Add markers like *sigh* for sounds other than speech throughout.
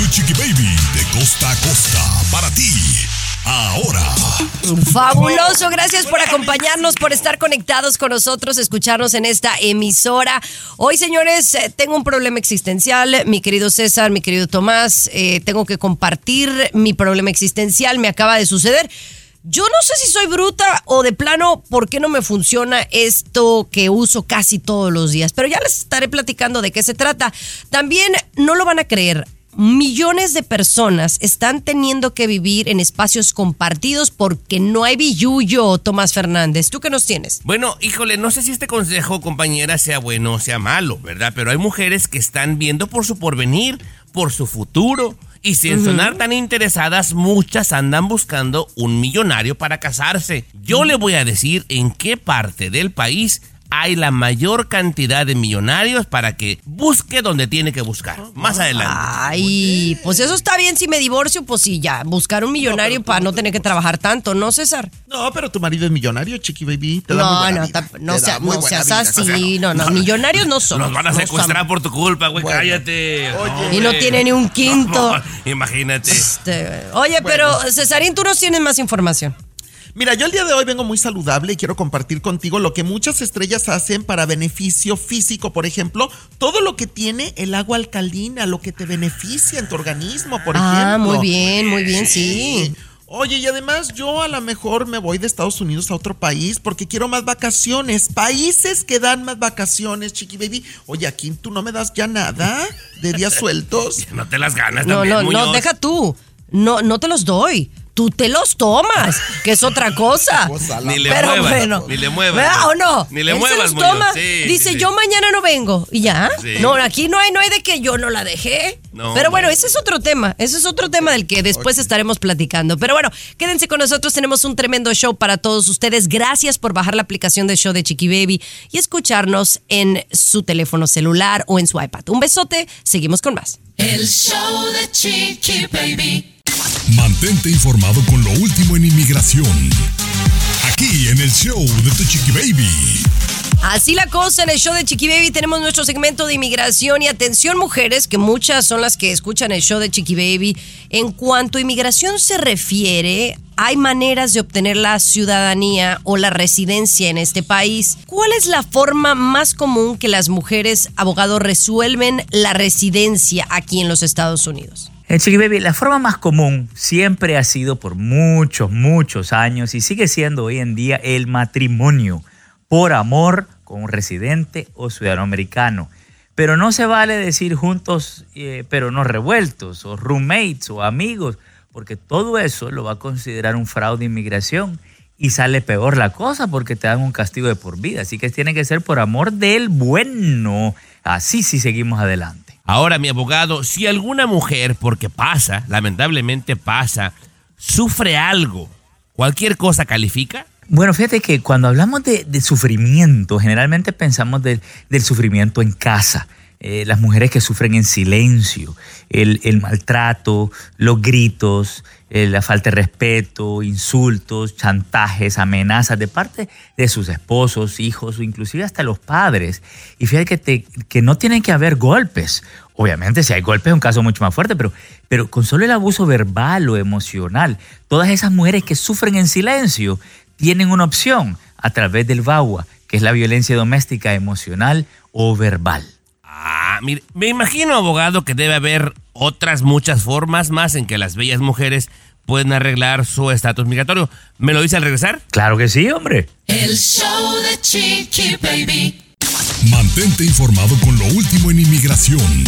Tu Chiqui Baby de costa a costa para ti. Ahora. Fabuloso, gracias por acompañarnos, por estar conectados con nosotros, escucharnos en esta emisora. Hoy, señores, eh, tengo un problema existencial, mi querido César, mi querido Tomás, eh, tengo que compartir mi problema existencial, me acaba de suceder. Yo no sé si soy bruta o de plano, ¿por qué no me funciona esto que uso casi todos los días? Pero ya les estaré platicando de qué se trata. También no lo van a creer. Millones de personas están teniendo que vivir en espacios compartidos porque no hay billuyo, Tomás Fernández. ¿Tú qué nos tienes? Bueno, híjole, no sé si este consejo, compañera, sea bueno o sea malo, ¿verdad? Pero hay mujeres que están viendo por su porvenir, por su futuro. Y sin sonar tan interesadas, muchas andan buscando un millonario para casarse. Yo le voy a decir en qué parte del país hay la mayor cantidad de millonarios para que busque donde tiene que buscar. Más adelante. Ay, pues eso está bien si me divorcio, pues sí, ya, buscar un millonario para no tener que trabajar tanto, ¿no, César? No, pero tu marido es millonario, chiqui baby. Te No, no, vida. no, Te sea- da no seas vida. así, *laughs* no, no, millonarios no son. Nos van a secuestrar por tu culpa, güey. Bueno. Cállate. Oye. Y no tiene ni un *laughs* quinto. imagínate. Este, oye, pero Cesarín, tú nos tienes más información. Mira, yo el día de hoy vengo muy saludable y quiero compartir contigo lo que muchas estrellas hacen para beneficio físico. Por ejemplo, todo lo que tiene el agua alcalina, lo que te beneficia en tu organismo, por Ah, ejemplo. muy bien, muy bien, sí. Oye, y además yo a lo mejor me voy de Estados Unidos a otro país porque quiero más vacaciones. Países que dan más vacaciones, chiqui baby. Oye, aquí tú no me das ya nada de días *laughs* sueltos. No te las ganas No, también, no, no, deja tú. No, no te los doy. Tú te los tomas, que es otra cosa. *laughs* Ni le Pero muevas, bueno, ni le muevas. ¿verdad o no? Ni le Él se muevas, los Muñoz. toma, Sí, dice, sí, sí. yo mañana no vengo. Y ya. Sí. No, aquí no hay, no hay de que yo no la dejé. No, Pero bueno, no. ese es otro tema. Ese es otro tema del que después estaremos platicando. Pero bueno, quédense con nosotros. Tenemos un tremendo show para todos ustedes. Gracias por bajar la aplicación de show de Chiqui Baby y escucharnos en su teléfono celular o en su iPad. Un besote. Seguimos con más. El show de Chiqui Baby. Mantente informado con lo último en inmigración. Aquí en el show de Tu Chiqui Baby. Así la cosa en el show de Chiqui Baby tenemos nuestro segmento de inmigración y atención mujeres, que muchas son las que escuchan el show de Chiqui Baby. En cuanto a inmigración se refiere, hay maneras de obtener la ciudadanía o la residencia en este país. ¿Cuál es la forma más común que las mujeres abogados resuelven la residencia aquí en los Estados Unidos? Chiqui Baby, la forma más común siempre ha sido por muchos, muchos años y sigue siendo hoy en día el matrimonio por amor con un residente o ciudadano americano. Pero no se vale decir juntos, eh, pero no revueltos, o roommates, o amigos, porque todo eso lo va a considerar un fraude de inmigración y sale peor la cosa porque te dan un castigo de por vida. Así que tiene que ser por amor del bueno. Así sí seguimos adelante. Ahora, mi abogado, si alguna mujer, porque pasa, lamentablemente pasa, sufre algo, ¿cualquier cosa califica? Bueno, fíjate que cuando hablamos de, sufrimiento, generalmente pensamos del- sufrimiento en casa. Eh, las mujeres que sufren en silencio, el, maltrato, los gritos, eh, la falta de respeto, insultos, chantajes, amenazas de parte de sus esposos, hijos o inclusive hasta los padres. Y fíjate que, que no tienen que haber golpes. Obviamente si hay golpes es un caso mucho más fuerte, pero, pero con solo el abuso verbal o emocional, todas esas mujeres que sufren en silencio tienen una opción a través del VAWA, que es la violencia doméstica emocional o verbal. Ah, mire, me imagino, abogado, que debe haber otras muchas formas más en que las bellas mujeres pueden arreglar su estatus migratorio. ¿Me lo dice al regresar? Claro que sí, hombre. El show de Chiqui Baby. Mantente informado con lo último en inmigración.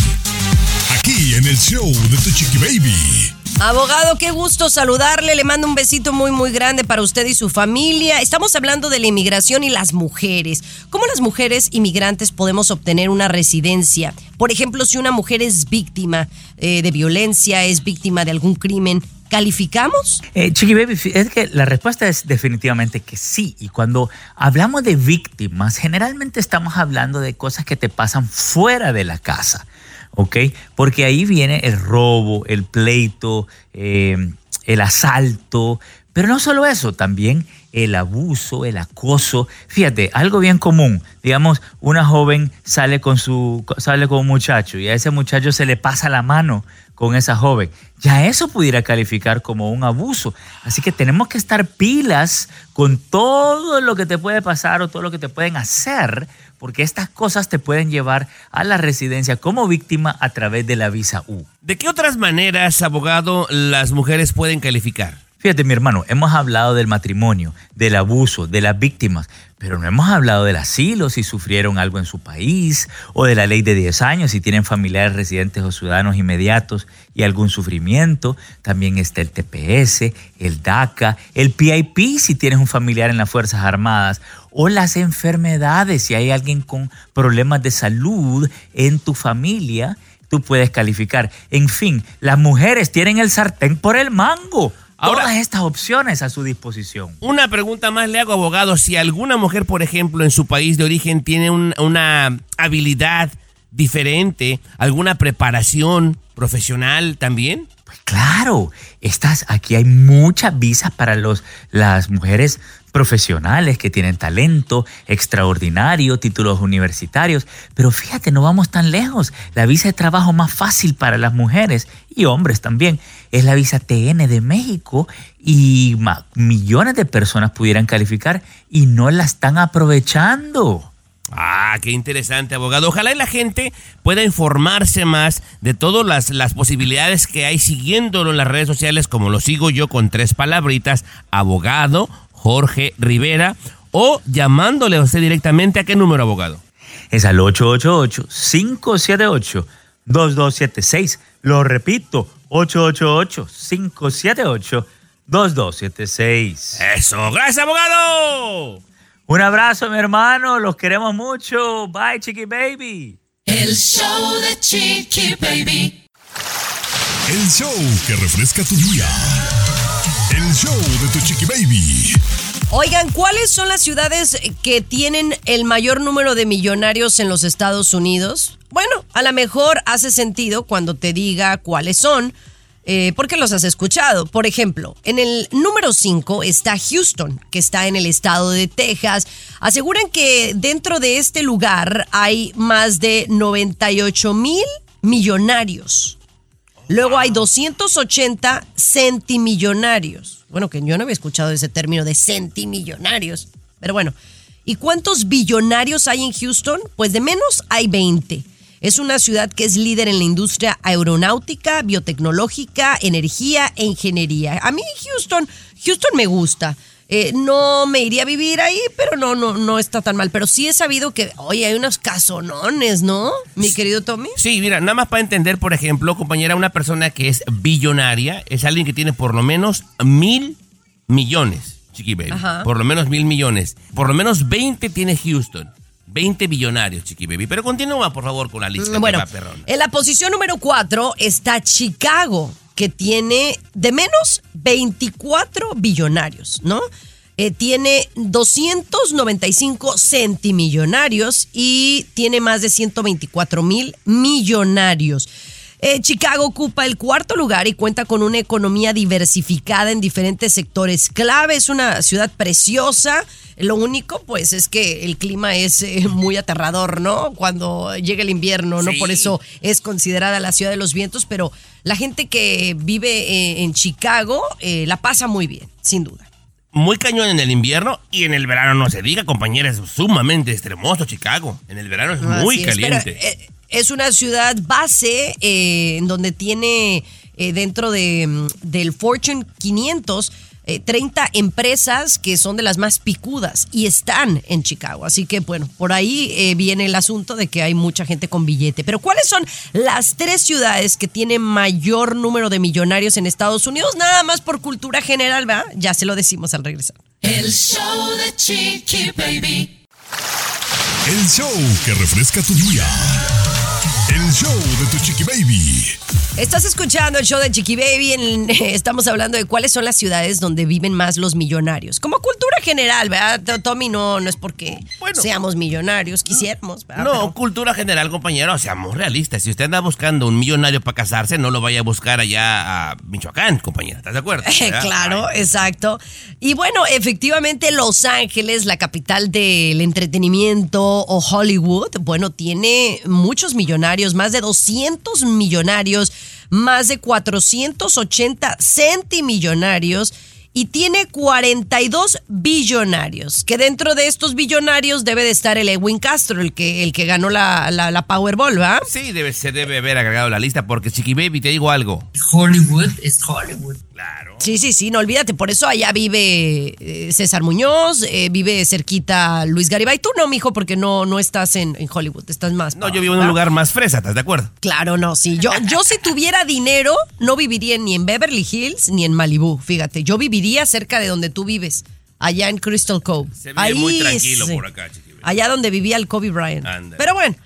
Aquí en el show de Tu Chiqui Baby. Abogado, qué gusto saludarle. Le mando un besito muy, muy grande para usted y su familia. Estamos hablando de la inmigración y las mujeres. ¿Cómo las mujeres inmigrantes podemos obtener una residencia? Por ejemplo, si una mujer es víctima eh, de violencia, es víctima de algún crimen, ¿calificamos? Eh, Chiqui Baby, es que la respuesta es definitivamente que sí. Y cuando hablamos de víctimas, generalmente estamos hablando de cosas que te pasan fuera de la casa. ¿Ok? Porque ahí viene el robo, el pleito, eh, el asalto. Pero no solo eso, también el abuso, el acoso. Fíjate, algo bien común. Digamos, una joven sale con su sale con un muchacho y a ese muchacho se le pasa la mano con esa joven. Ya eso pudiera calificar como un abuso. Así que tenemos que estar pilas con todo lo que te puede pasar o todo lo que te pueden hacer, porque estas cosas te pueden llevar a la residencia como víctima a través de la visa U. ¿De qué otras maneras, abogado, las mujeres pueden calificar? Fíjate, mi hermano, hemos hablado del matrimonio, del abuso, de las víctimas, pero no hemos hablado del asilo si sufrieron algo en su país, o de la ley de 10 años si tienen familiares residentes o ciudadanos inmediatos y algún sufrimiento. También está el TPS, el DACA, el PIP si tienes un familiar en las Fuerzas Armadas, o las enfermedades si hay alguien con problemas de salud en tu familia. Tú puedes calificar. En fin, las mujeres tienen el sartén por el mango Ahora- todas estas opciones a su disposición. Una pregunta más le hago, abogado. Si alguna mujer, por ejemplo, en su país de origen tiene un- una habilidad diferente, alguna preparación profesional también. Pues claro, estas, aquí hay muchas visas para los, las mujeres profesionales que tienen talento extraordinario, títulos universitarios, pero fíjate, no vamos tan lejos. La visa de trabajo más fácil para las mujeres y hombres también es la visa TN de México y millones de personas pudieran calificar y no la están aprovechando. Ah, qué interesante, abogado. Ojalá y la gente pueda informarse más de todas las, las posibilidades que hay siguiéndolo en las redes sociales, como lo sigo yo con tres palabritas, abogado Jorge Rivera, o llamándole a usted directamente a qué número, abogado. Es al 888-578-2276. Lo repito, 888-578-2276. Eso, gracias, abogado. Un abrazo, mi hermano. Los queremos mucho. Bye, Chiqui Baby. El show de Chiqui Baby. El show que refresca tu día. El show de Tu Chiqui Baby. Oigan, ¿cuáles son las ciudades que tienen el mayor número de millonarios en los Estados Unidos? Bueno, a lo mejor hace sentido cuando te diga cuáles son, eh, porque los has escuchado. Por ejemplo, en el número 5 está Houston, que está en el estado de Texas. Aseguran que dentro de este lugar hay más de 98 mil millonarios. Luego hay 280 centimillonarios. Bueno, que yo no había escuchado ese término de centimillonarios. Pero bueno, ¿y cuántos billonarios hay en Houston? Pues de menos hay 20. Es una ciudad que es líder en la industria aeronáutica, biotecnológica, energía e ingeniería. A mí Houston, Houston me gusta. Eh, no me iría a vivir ahí, pero no, no, no está tan mal. Pero sí he sabido que, oye, hay unos casonones, ¿no? Mi querido Tommy. Sí, mira, nada más para entender, por ejemplo, compañera, una persona que es billonaria es alguien que tiene por lo menos mil millones, Chiqui Baby. Ajá. Por lo menos mil millones. Por lo menos 20 tiene Houston. 20 billonarios, Chiqui Baby. Pero continúa, por favor, con la lista. Bueno, en la posición número 4 está Chicago, que tiene de menos 24 billonarios, ¿no? Eh, tiene 295 centimillonarios y tiene más de 124 mil millonarios. Eh, Chicago ocupa el cuarto lugar y cuenta con una economía diversificada en diferentes sectores clave. Es una ciudad preciosa. Lo único, pues, es que el clima es eh, muy aterrador, ¿no? Cuando llega el invierno, ¿no? Sí. Por eso es considerada la ciudad de los vientos, pero la gente que vive eh, en Chicago eh, la pasa muy bien, sin duda. Muy cañón en el invierno y en el verano no se diga, compañera, es sumamente extremoso Chicago. En el verano es muy Así es, pero, caliente. eh, es una ciudad base eh, en donde tiene eh, dentro de, mm, del Fortune 500 eh, 30 empresas que son de las más picudas y están en Chicago. Así que bueno, por ahí eh, viene el asunto de que hay mucha gente con billete. Pero ¿cuáles son las tres ciudades que tienen mayor número de millonarios en Estados Unidos? Nada más por cultura general, ¿verdad? Ya se lo decimos al regresar. El show de Chiqui Baby. El show que refresca tu día. El show de tu chiqui baby. Estás escuchando el show de Chiqui Baby. en- *laughs* estamos hablando de cuáles son las ciudades donde viven más los millonarios. Como cultura general, ¿verdad? To- Tommy, no, no es porque Bueno. seamos millonarios, quisiéramos, ¿verdad? No, Pero- cultura general, compañero, seamos realistas. Si usted anda buscando un millonario para casarse, no lo vaya a buscar allá a Michoacán, compañera. ¿Estás de acuerdo? *laughs* ¿Verdad? claro, Ay, exacto. Y bueno, efectivamente Los Ángeles, la capital del entretenimiento o Hollywood, bueno, tiene muchos millonarios, más de 200 millonarios, más de 480 centimillonarios. Y tiene 42 billonarios, que dentro de estos billonarios debe de estar el Edwin Castro, el que, el que ganó la, la, la Powerball, ¿verdad? Sí, debe, se debe haber agregado a la lista porque Chiqui Baby, te digo algo. Hollywood es Hollywood. Claro. Sí, sí, sí, no olvídate. Por eso allá vive eh, César Muñoz, eh, vive cerquita Luis Garibay. Tú no, mijo, porque no, no estás en, en Hollywood, estás más. No, yo vivo en un ¿verdad? lugar más fresa, ¿estás de acuerdo? Claro, no, sí. Yo, yo si tuviera dinero, no viviría ni en Beverly Hills ni en Malibu. Fíjate, yo viviría cerca de donde tú vives, allá en Crystal Cove. Se vive muy tranquilo por acá, Chiqui Baby. Allá donde vivía el Kobe Bryant. Pero bueno,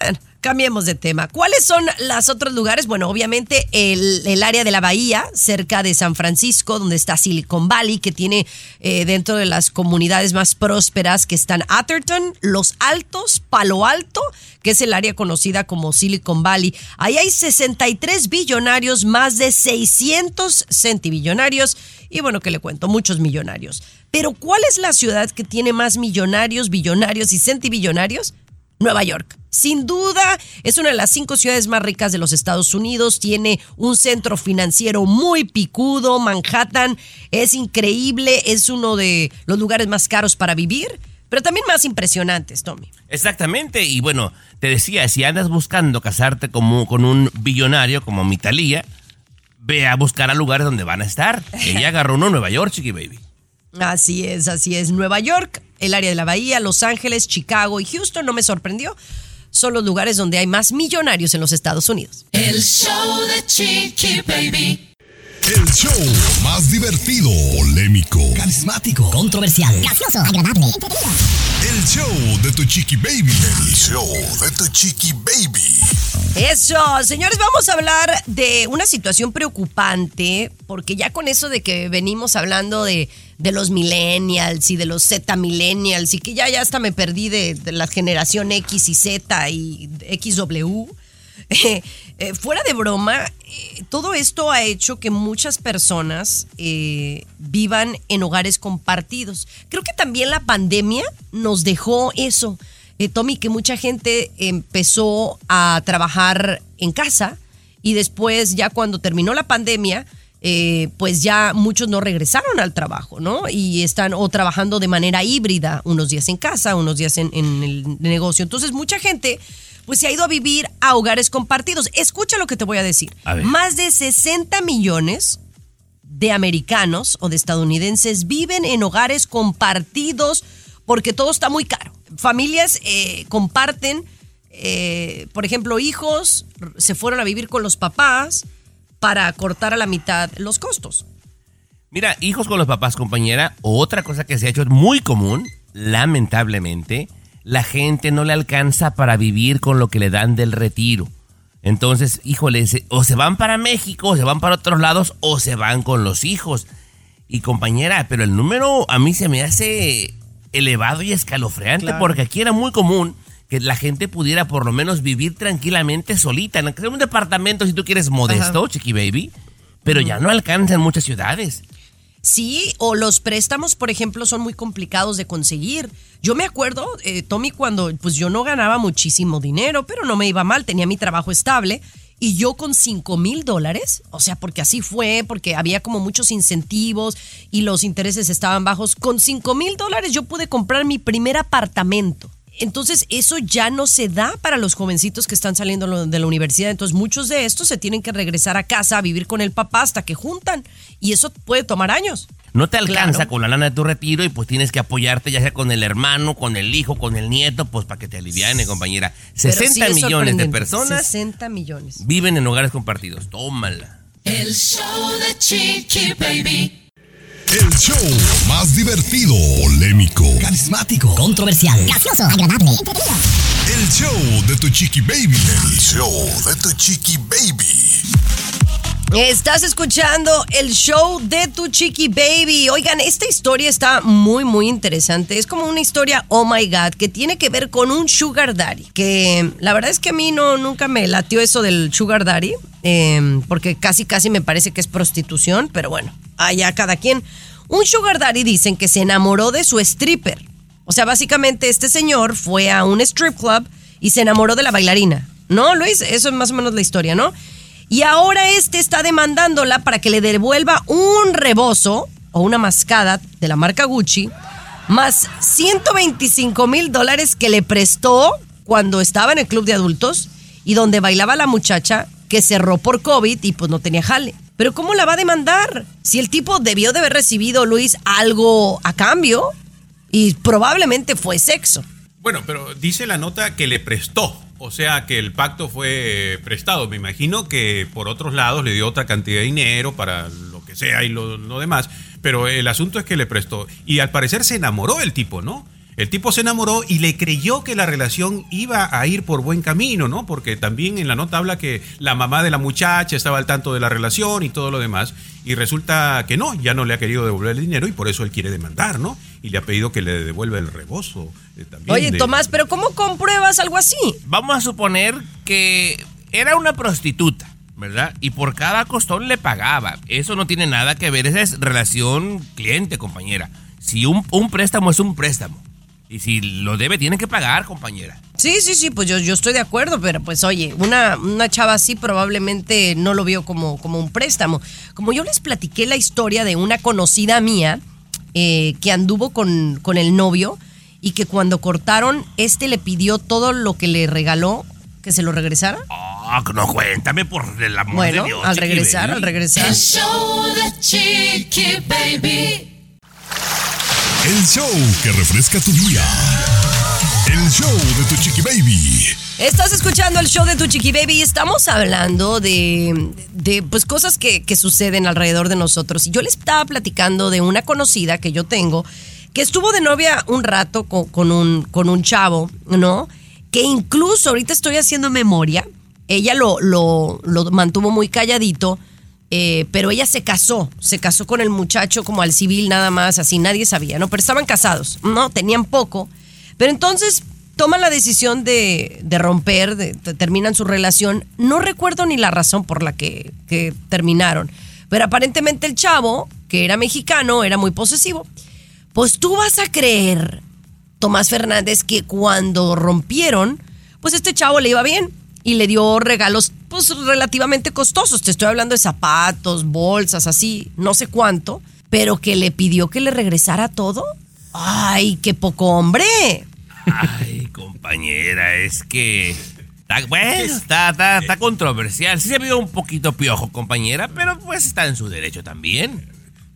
eh, cambiemos de tema. ¿Cuáles son los otros lugares? Bueno, obviamente el, área de la bahía, cerca de San Francisco, donde está Silicon Valley, que tiene eh, dentro de las comunidades más prósperas que están Atherton, Los Altos, Palo Alto, que es el área conocida como Silicon Valley. Ahí hay 63 billonarios, más de 600 centibillonarios y bueno, que le cuento, muchos millonarios. Pero ¿cuál es la ciudad que tiene más millonarios, billonarios y centibillonarios? Nueva York. Sin duda, es una de las cinco ciudades más ricas de los Estados Unidos. Tiene un centro financiero muy picudo. Manhattan es increíble. Es uno de los lugares más caros para vivir, pero también más impresionantes, Tommy. Exactamente, y bueno, te decía, si andas buscando casarte como, con un billonario como mi Thalía, ve a buscar a lugares donde van a estar. *laughs* Ella agarró uno en Nueva York, Chiqui Baby. Así es, así es. Nueva York, el área de la Bahía, Los Ángeles, Chicago y Houston, no me sorprendió. Son los lugares donde hay más millonarios en los Estados Unidos. El show de Chiqui Baby. El show más divertido, polémico, carismático, controversial, gracioso, agradable, el show de tu chiqui baby. El show de tu chiqui baby. Eso, señores, vamos a hablar de una situación preocupante, porque ya con eso de que venimos hablando de, de los millennials y de los Z millennials, y que ya, ya hasta me perdí de, de la generación X y Z y XW. *laughs* eh, fuera de broma, eh, todo esto ha hecho que muchas personas eh, vivan en hogares compartidos. Creo que también la pandemia nos dejó eso. Eh, Tommy, que mucha gente empezó a trabajar en casa y después ya cuando terminó la pandemia, pues ya muchos no regresaron al trabajo, ¿no? Y están o trabajando de manera híbrida, unos días en casa, unos días en, en el negocio. Entonces mucha gente pues se ha ido a vivir a hogares compartidos. Escucha lo que te voy a decir. A. Más de 60 millones de americanos o de estadounidenses viven en hogares compartidos porque todo está muy caro. Familias eh, comparten, eh, por ejemplo, hijos se fueron a vivir con los papás para cortar a la mitad los costos. Mira, hijos con los papás, compañera, otra cosa que se ha hecho muy común, lamentablemente, la gente no le alcanza para vivir con lo que le dan del retiro. Entonces, híjole, o se van para México, o se van para otros lados, o se van con los hijos. Y compañera, pero el número a mí se me hace elevado y escalofriante, Claro. porque aquí era muy común que la gente pudiera por lo menos vivir tranquilamente solita, en un departamento si tú quieres modesto, chiqui baby, pero ya no alcanza en muchas ciudades. Sí, o los préstamos, por ejemplo, son muy complicados de conseguir. Yo me acuerdo, eh, Tommy, cuando pues yo no ganaba muchísimo dinero, pero no me iba mal, tenía mi trabajo estable. Y yo con 5 mil dólares, o sea, porque así fue, porque había como muchos incentivos y los intereses estaban bajos, con 5 mil dólares yo pude comprar mi primer apartamento Entonces, eso ya no se da para los jovencitos que están saliendo de la universidad. Entonces, muchos de estos se tienen que regresar a casa a vivir con el papá hasta que juntan. Y eso puede tomar años. No te alcanza Claro. con la lana de tu retiro y pues tienes que apoyarte ya sea con el hermano, con el hijo, con el nieto, pues para que te aliviane, compañera. Pero 60 sí es millones de personas 60 millones. viven en hogares compartidos. Tómala. El show de Chiqui Baby. El show más divertido, polémico, Carismático. Controversial. Gracioso. Agradable. Entretenido. el show de tu chiqui baby. El show de tu chiqui baby. Estás escuchando el show de tu chiqui baby. Oigan, esta historia está muy, muy interesante. Es como una historia, oh my god, que tiene que ver con un sugar daddy. Que la verdad es que a mí no, nunca me latió eso del sugar daddy. eh, porque casi, casi me parece que es prostitución. Pero bueno, allá cada quien. Un sugar daddy dicen que se enamoró de su stripper. O sea, básicamente este señor fue a un strip club y se enamoró de la bailarina. ¿No, Luis? Eso es más o menos la historia, ¿no? Y ahora este está demandándola para que le devuelva un rebozo o una mascada de la marca Gucci, más 125 mil dólares que le prestó cuando estaba en el club de adultos y donde bailaba la muchacha que cerró por COVID y pues no tenía jale. Pero ¿cómo la va a demandar? Si el tipo debió de haber recibido, Luis, algo a cambio y probablemente fue sexo. Bueno, pero dice la nota que le prestó. O sea que el pacto fue prestado. Me imagino que por otros lados le dio otra cantidad de dinero para lo que sea y lo, lo demás. Pero el asunto es que le prestó. Y al parecer se enamoró el tipo, ¿no? El tipo se enamoró y le creyó que la relación iba a ir por buen camino, ¿no? Porque también en la nota habla que la mamá de la muchacha estaba al tanto de la relación y todo lo demás. Y resulta que no, ya no le ha querido devolver el dinero y por eso él quiere demandar, ¿no? Y le ha pedido que le devuelva el rebozo. eh, también Oye, de- Tomás, pero ¿cómo compruebas algo así? Vamos a suponer que era una prostituta, ¿verdad? Y por cada costón le pagaba. Eso no tiene nada que ver, esa es relación cliente, compañera. Si un, un préstamo es un préstamo. Y si lo debe, tiene que pagar, compañera. Sí, sí, sí, pues yo, yo estoy de acuerdo, pero pues oye, una, una chava así probablemente no lo vio como, como un préstamo. Como yo les platiqué la historia de una conocida mía eh, que anduvo con, con el novio y que cuando cortaron, este le pidió todo lo que le regaló que se lo regresara. Ah, no, cuéntame por el amor Bueno, de Dios. al regresar, baby. al regresar. El show de Chiqui Baby. El show que refresca tu día. El show de tu chiqui baby. Estás escuchando el show de tu chiqui baby y estamos hablando de, de, pues cosas que, que suceden alrededor de nosotros. Y yo les estaba platicando de una conocida que yo tengo que estuvo de novia un rato con, un, con un chavo, ¿no? Que incluso ahorita estoy haciendo memoria. Ella lo, lo, lo mantuvo muy calladito, eh, pero ella se casó. Se casó con el muchacho como al civil nada más, así nadie sabía, ¿no? Pero estaban casados, ¿no? Tenían poco. Pero entonces toman la decisión de, de romper, de, terminan su relación. No recuerdo ni la razón por la que, que terminaron. Pero aparentemente el chavo, que era mexicano, era muy posesivo. Pues tú vas a creer, Tomás Fernández, que cuando rompieron, pues este chavo le iba bien y le dio regalos pues relativamente costosos. Te estoy hablando de zapatos, bolsas, así, no sé cuánto, pero que le pidió que le regresara todo. Ay, qué poco hombre. Ay, compañera, es que. Está, bueno, está, está, está controversial. Sí se vio un poquito piojo, compañera, pero pues está en su derecho también.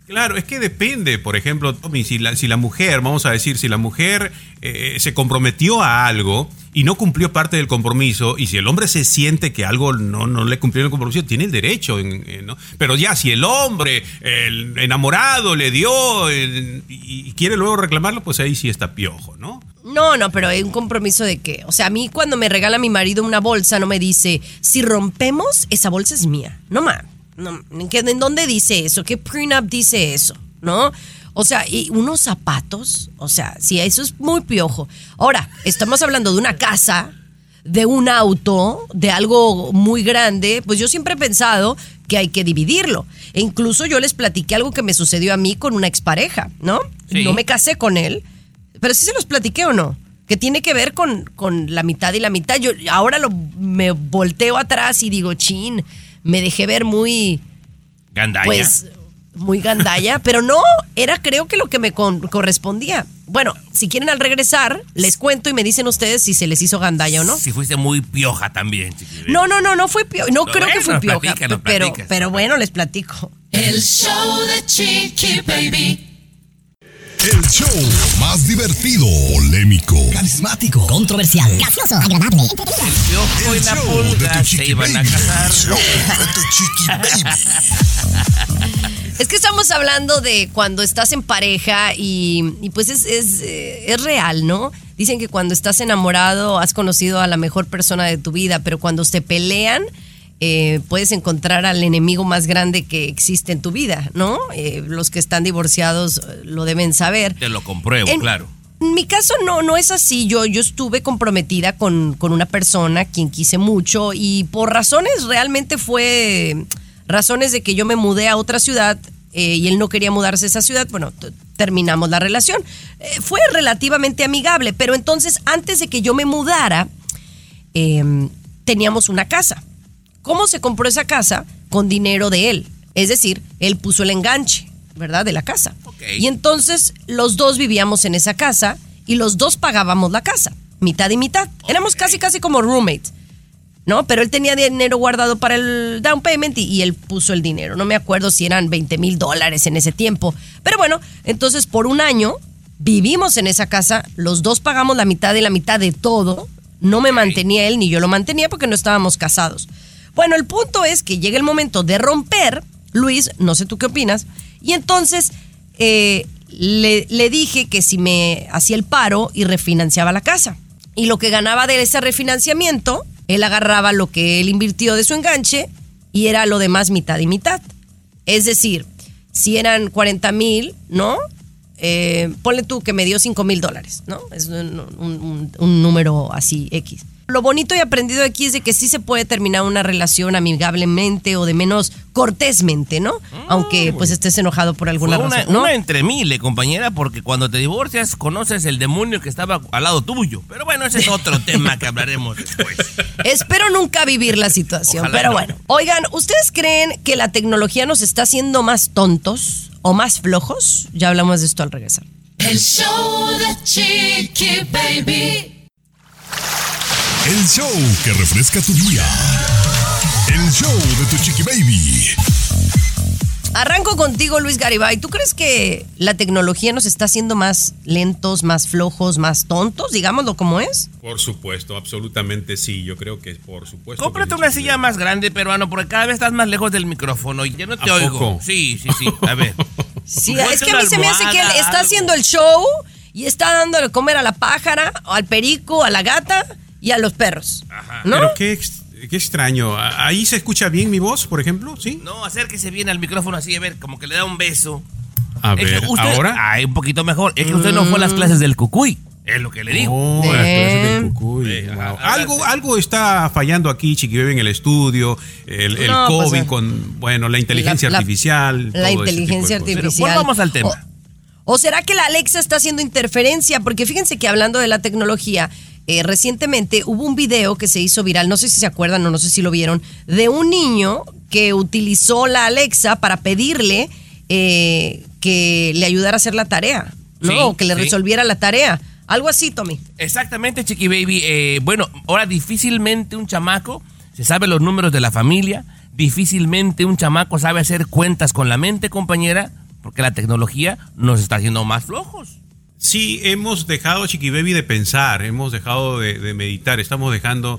Claro, es que depende, por ejemplo, Tommy, si la, si la mujer, vamos a decir, si la mujer eh, se comprometió a algo y no cumplió parte del compromiso, y si el hombre se siente que algo no, no le cumplió el compromiso, tiene el derecho, en- ¿no? Pero ya, si el hombre, el enamorado, le dio y, quiere luego reclamarlo, pues ahí sí está piojo, ¿no? No, no, pero hay un compromiso de que, o sea, a mí cuando me regala mi marido una bolsa no me dice, si rompemos, esa bolsa es mía. No, ma, no, ¿en, dónde dice eso? ¿Qué prenup dice eso? ¿No? O sea, y unos zapatos, o sea, sí, eso es muy piojo. Ahora, estamos hablando de una casa, de un auto, de algo muy grande, pues yo siempre he pensado que hay que dividirlo. E incluso yo les platiqué algo que me sucedió a mí con una expareja, ¿no? Sí. No me casé con él, pero sí se los platiqué o no. Que tiene que ver con, con la mitad y la mitad. Yo ahora lo, me volteo atrás y digo, chin, me dejé ver muy, Gandaña. pues, muy gandalla, *laughs* pero no, era creo que lo que me con- correspondía. Bueno, si quieren al regresar, les cuento y me dicen ustedes si se les hizo gandalla o no. Si fuiste muy pioja también, baby. No, no, no, no fue pioja. No No, creo que fue pioja, pero, platicas. pero bueno, les platico. El show de Chiqui Baby. El show más divertido, polémico, Carismático. Controversial. Gracioso. Agradable. Entretenido. Piojo y el la show de pulga tu se iban a baby. casar. El show de tu chiqui *laughs* baby. Es que estamos hablando de cuando estás en pareja y, y pues es, es, eh, es real, ¿no? Dicen que cuando estás enamorado has conocido a la mejor persona de tu vida, pero cuando se pelean eh, puedes encontrar al enemigo más grande que existe en tu vida, ¿no? Eh, los que están divorciados eh, lo deben saber. Te lo compruebo, En- claro. En mi caso no, no es así. Yo, yo estuve comprometida con, con una persona quien quise mucho y por razones realmente fue razones de que yo me mudé a otra ciudad eh, y él no quería mudarse a esa ciudad. Bueno, terminamos la relación. Eh, fue relativamente amigable, pero entonces antes de que yo me mudara eh, teníamos una casa. ¿Cómo se compró esa casa? Con dinero de él. Es decir, él puso el enganche, ¿verdad? De la casa. Y entonces los dos vivíamos en esa casa y los dos pagábamos la casa, mitad y mitad. Éramos casi, casi como roommates. ¿no? Pero él tenía dinero guardado para el down payment y, y él puso el dinero. No me acuerdo si eran 20 mil dólares en ese tiempo. Pero bueno, entonces por un año vivimos en esa casa, los dos pagamos la mitad y la mitad de todo. No me mantenía él ni yo lo mantenía porque no estábamos casados. Bueno, el punto es que llega el momento de romper, Luis, no sé tú qué opinas, y entonces eh, le, dije que si me hacía el paro y refinanciaba la casa. Y lo que ganaba de ese refinanciamiento, él agarraba lo que él invirtió de su enganche y era lo demás mitad y mitad. Es decir, si eran 40 mil, ¿no? Eh, ponle tú que me dio 5 mil dólares, ¿no? Es un- un número así X. Lo bonito y aprendido aquí es de que sí se puede terminar una relación amigablemente o de menos cortésmente, ¿no? Aunque pues estés enojado por alguna Fue una, razón, ¿no? una entre miles, compañera, porque cuando te divorcias conoces el demonio que estaba al lado tuyo. Pero bueno, ese es otro *laughs* tema que hablaremos después. Espero nunca vivir la situación, Ojalá pero no. bueno. Oigan, ¿ustedes creen que la tecnología nos está haciendo más tontos o más flojos? Ya hablamos de esto al regresar. El show de Chiqui Baby. El show que refresca tu día. El show de tu chiqui baby. Arranco contigo, Luis Garibay. ¿Tú crees que la tecnología nos está haciendo más lentos, más flojos, más tontos? Digámoslo como es. Por supuesto, absolutamente sí. Yo creo que por supuesto. Cómprate que una silla más grande, peruano, porque cada vez estás más lejos del micrófono y ya no te ¿A oigo. poco? Sí, sí, sí. A ver. *laughs* Sí, es que a mí se me hace que él está algo. haciendo el show y está dándole comer a la pájara, al perico, a la gata y a los perros. ¿No? Pero qué, ex- qué extraño. ¿A- ¿Ahí se escucha bien mi voz, por ejemplo? ¿Sí? No, acérquese bien al micrófono así, a ver, como que le da un beso. A Es que ver, usted- ¿ahora? Ay, un poquito mejor. Es que usted no fue a las clases del cucuy. Es lo que le digo. Oh, las clases del cucuy. Wow. ajá, Algo, algo está fallando aquí, Chiquibebe, en el estudio. El, el No, pues, COVID eh. con, bueno, la inteligencia La- artificial. la inteligencia cosas. Pero artificial. volvamos al tema. O, o será que la Alexa está haciendo interferencia? Porque fíjense que hablando de la tecnología, eh, recientemente hubo un video que se hizo viral, no sé si se acuerdan o no sé si lo vieron, de un niño que utilizó la Alexa para pedirle eh, que le ayudara a hacer la tarea, ¿no? Sí, o que le sí. resolviera la tarea. Algo así, Tommy. Exactamente, Chiqui Baby. Eh, bueno, ahora difícilmente un chamaco se sabe los números de la familia. Difícilmente un chamaco sabe hacer cuentas con la mente, compañera, porque la tecnología nos está haciendo más flojos. Sí, hemos dejado, Chiqui Baby, de pensar, hemos dejado de, de meditar, estamos dejando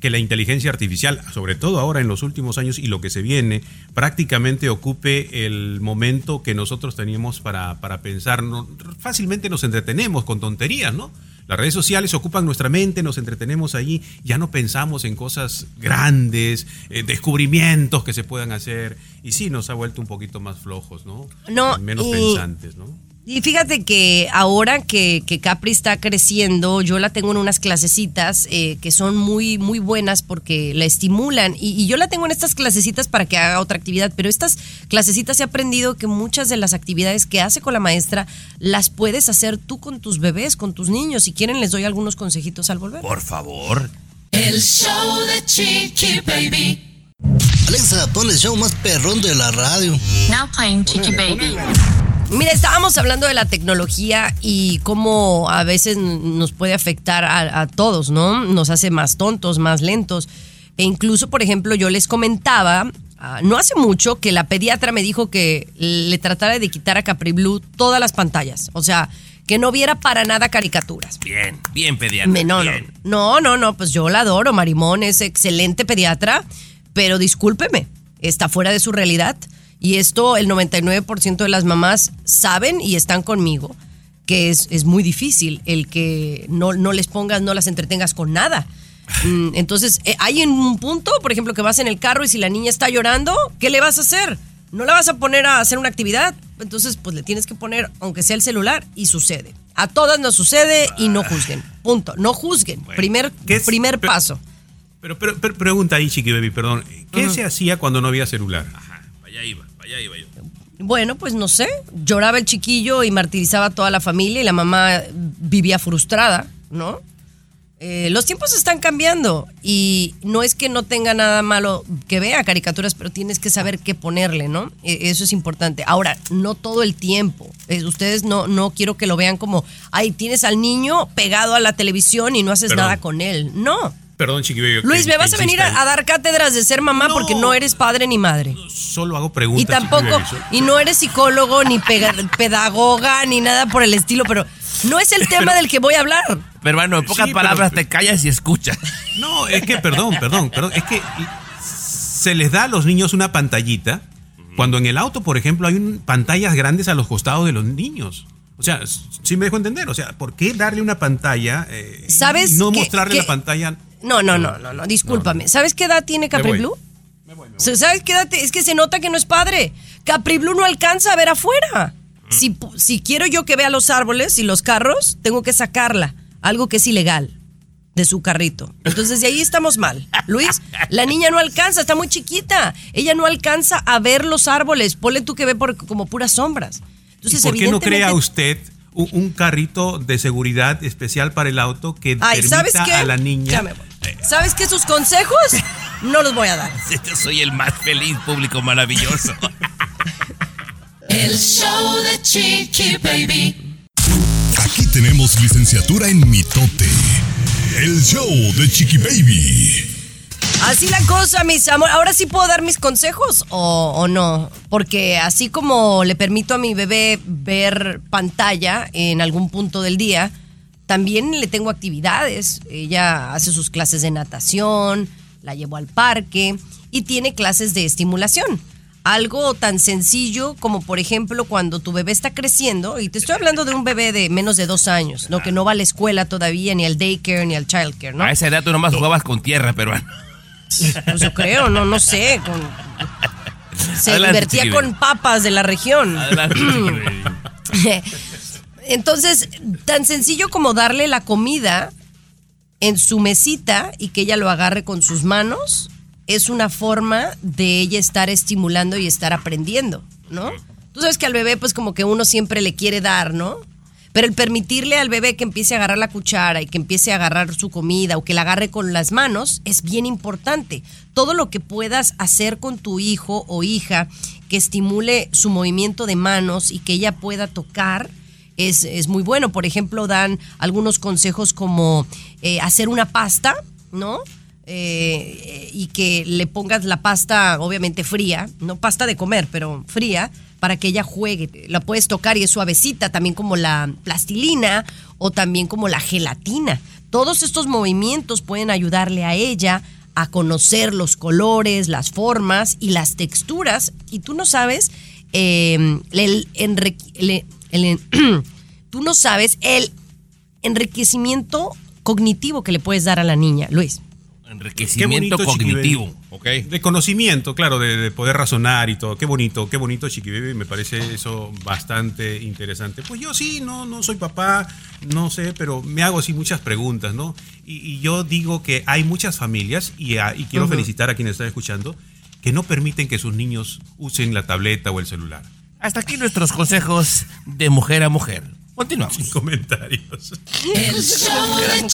que la inteligencia artificial, sobre todo ahora en los últimos años y lo que se viene, prácticamente ocupe el momento que nosotros teníamos para, para pensar. No- fácilmente nos entretenemos con tonterías, ¿no? Las redes sociales ocupan nuestra mente, nos entretenemos allí, ya no pensamos en cosas grandes, eh, descubrimientos que se puedan hacer, y sí nos ha vuelto un poquito más flojos, ¿no? No, Menos y- pensantes, ¿no? Y fíjate que ahora que, que Capri está creciendo, yo la tengo en unas clasecitas eh, que son muy, muy buenas porque la estimulan. Y, y yo la tengo en estas clasecitas para que haga otra actividad, pero estas clasecitas he aprendido que muchas de las actividades que hace con la maestra las puedes hacer tú con tus bebés, con tus niños. Si quieren, les doy algunos consejitos al volver. Por favor. El show de Chiqui Baby. Alexa, pon el show más perrón de la radio. Now playing Chiqui Baby. Mira, estábamos hablando de la tecnología y cómo a veces nos puede afectar a, a todos, ¿no? Nos hace más tontos, más lentos. E incluso, por ejemplo, yo les comentaba, ah, no hace mucho, que la pediatra me dijo que le tratara de quitar a Capri Blue todas las pantallas. O sea, que no viera para nada caricaturas. Bien, bien pediatra. Me- no, no, bien. no, no, no, pues yo la adoro, Marimón es excelente pediatra, pero discúlpeme, está fuera de su realidad. Y esto el 99% de las mamás saben y están conmigo, que es, es muy difícil el que no, no les pongas, no las entretengas con nada. Mm, Entonces, eh, hay en un punto, por ejemplo, que vas en el carro y si la niña está llorando, ¿qué le vas a hacer? No la vas a poner a hacer una actividad. Entonces, pues le tienes que poner, aunque sea el celular, y sucede. A todas nos sucede y no juzguen. Punto. No juzguen. primer ¿qué es- primer pero- paso. Pero, pero, pero pregunta ahí, Chiqui Baby, perdón. ¿Qué se hacía cuando no había celular? Allá iba, allá iba yo. Bueno, pues no sé. Lloraba el chiquillo y martirizaba a toda la familia y la mamá vivía frustrada, ¿no? Eh, los tiempos están cambiando y no es que no tenga nada malo que vea caricaturas, pero tienes que saber qué ponerle, ¿no? E- Eso es importante. Ahora, no todo el tiempo. Eh, ustedes no, no quiero que lo vean como, ay, tienes al niño pegado a la televisión y no haces nada con él. No. Perdón, Chiqui Baby. Luis, que- me vas a venir a, a dar cátedras de ser mamá porque no eres padre ni madre. Solo hago preguntas. Y tampoco, y no eres psicólogo, ni *laughs* pedagoga, ni nada por el estilo, pero no es el tema del que voy a hablar. Pero bueno, en pocas Sí, pero- palabras te callas y escuchas. No, es que, perdón, perdón, perdón. Es que se les da a los niños una pantallita cuando en el auto, por ejemplo, hay un- pantallas grandes a los costados de los niños. O sea, sí me dejo entender. O sea, ¿por qué darle una pantalla eh, y ¿Sabes no qué- mostrarle la pantalla? No, no, no, no, no, discúlpame. ¿Sabes qué edad tiene Capri voy. Blue? ¿Sabes qué edad? Es que se nota que no es padre. Capri Blue no alcanza a ver afuera. Si, pu- si quiero yo que vea los árboles y los carros, tengo que sacarla. Algo que es ilegal de su carrito. Entonces de ahí estamos mal. Luis, la niña no alcanza, está muy chiquita. Ella no alcanza a ver los árboles. Ponle tú que ve por, como puras sombras. Entonces, ¿Y ¿Por qué no crea usted un, un carrito de seguridad especial para el auto que Ay, permita ¿sabes qué? a la niña? Ya me voy. ¿Sabes qué? Sus consejos no los voy a dar. *laughs* Yo soy el más feliz público maravilloso. *laughs* El show de Chiqui Baby. Aquí tenemos licenciatura en mitote. El show de Chiqui Baby. Así la cosa, mis amor. Ahora sí puedo dar mis consejos o, o no. Porque así como le permito a mi bebé ver pantalla en algún punto del día, también le tengo actividades. Ella hace sus clases de natación, la llevo al parque y tiene clases de estimulación. Algo tan sencillo como, por ejemplo, cuando tu bebé está creciendo, y te estoy hablando de un bebé de menos de dos años, ¿no? que no va a la escuela todavía, ni al daycare, ni al childcare, ¿no? A esa edad tú nomás jugabas con tierra, peruano. Pues yo creo, no, no sé. con- se Adelante, Chiqui con papas de la región. Adelante. *laughs* Entonces, tan sencillo como darle la comida en su mesita y que ella lo agarre con sus manos, es una forma de ella estar estimulando y estar aprendiendo, ¿no? Tú sabes que al bebé, pues como que uno siempre le quiere dar, ¿no? Pero el permitirle al bebé que empiece a agarrar la cuchara y que empiece a agarrar su comida o que la agarre con las manos es bien importante. Todo lo que puedas hacer con tu hijo o hija que estimule su movimiento de manos y que ella pueda tocar es, es muy bueno. Por ejemplo, dan algunos consejos como eh, hacer una pasta, ¿no? Eh, y que le pongas la pasta, obviamente fría, no pasta de comer, pero fría, para que ella juegue. La puedes tocar y es suavecita, también como la plastilina o también como la gelatina. Todos estos movimientos pueden ayudarle a ella a conocer los colores, las formas y las texturas. Y tú no sabes el- el- *clears throat* tú no sabes el enriquecimiento cognitivo que le puedes dar a la niña, Luis. Enriquecimiento bonito, cognitivo. Baby. Ok. De conocimiento, claro, de, de poder razonar y todo. Qué bonito, qué bonito, Chiqui Baby. Me parece eso bastante interesante. Pues yo sí, no, no soy papá, no sé, pero me hago así muchas preguntas, ¿no? Y, y yo digo que hay muchas familias, y, a- y quiero felicitar a quienes están escuchando, que no permiten que sus niños usen la tableta o el celular. Hasta aquí nuestros consejos de mujer a mujer. Continuamos. Sin comentarios. El show de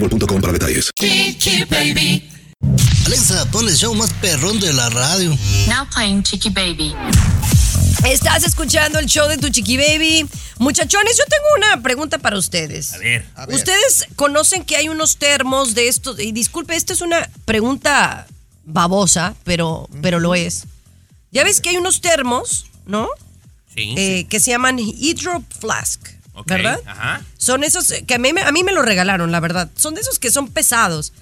boostmobile.com para detalles. Chiqui Baby. Alexa, pon el show más perrón de la radio. Now playing Chiqui Baby. Estás escuchando el show de tu chiqui baby. Muchachones, yo tengo una pregunta para ustedes. A ver. Ustedes conocen que hay unos termos de estos. Y disculpe, esta es una pregunta babosa, pero, pero lo es. Ya ves que hay unos termos, ¿no? Sí. Eh, que se llaman Hydro Flask, ¿verdad? Ajá. Son esos que a mí, me- a mí me lo regalaron, la verdad. Son de esos que son pesados.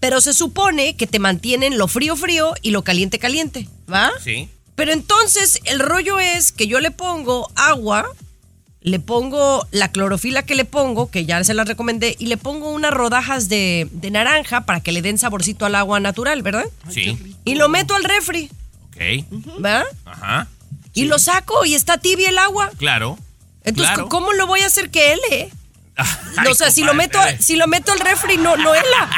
Pero se supone que te mantienen lo frío frío y lo caliente caliente, ¿va? Sí. Pero entonces el rollo es que yo le pongo agua, le pongo la clorofila que le pongo, que ya se la recomendé, y le pongo unas rodajas de, de naranja para que le den saborcito al agua natural, ¿verdad? Sí. Y lo meto al refri, Ok. ¿verdad? Ajá. Y lo saco y está tibia el agua. Claro. Entonces, Claro. ¿cómo lo voy a hacer que hele? Ay, o sea, si lo meto, si lo meto al refri, no, no hela.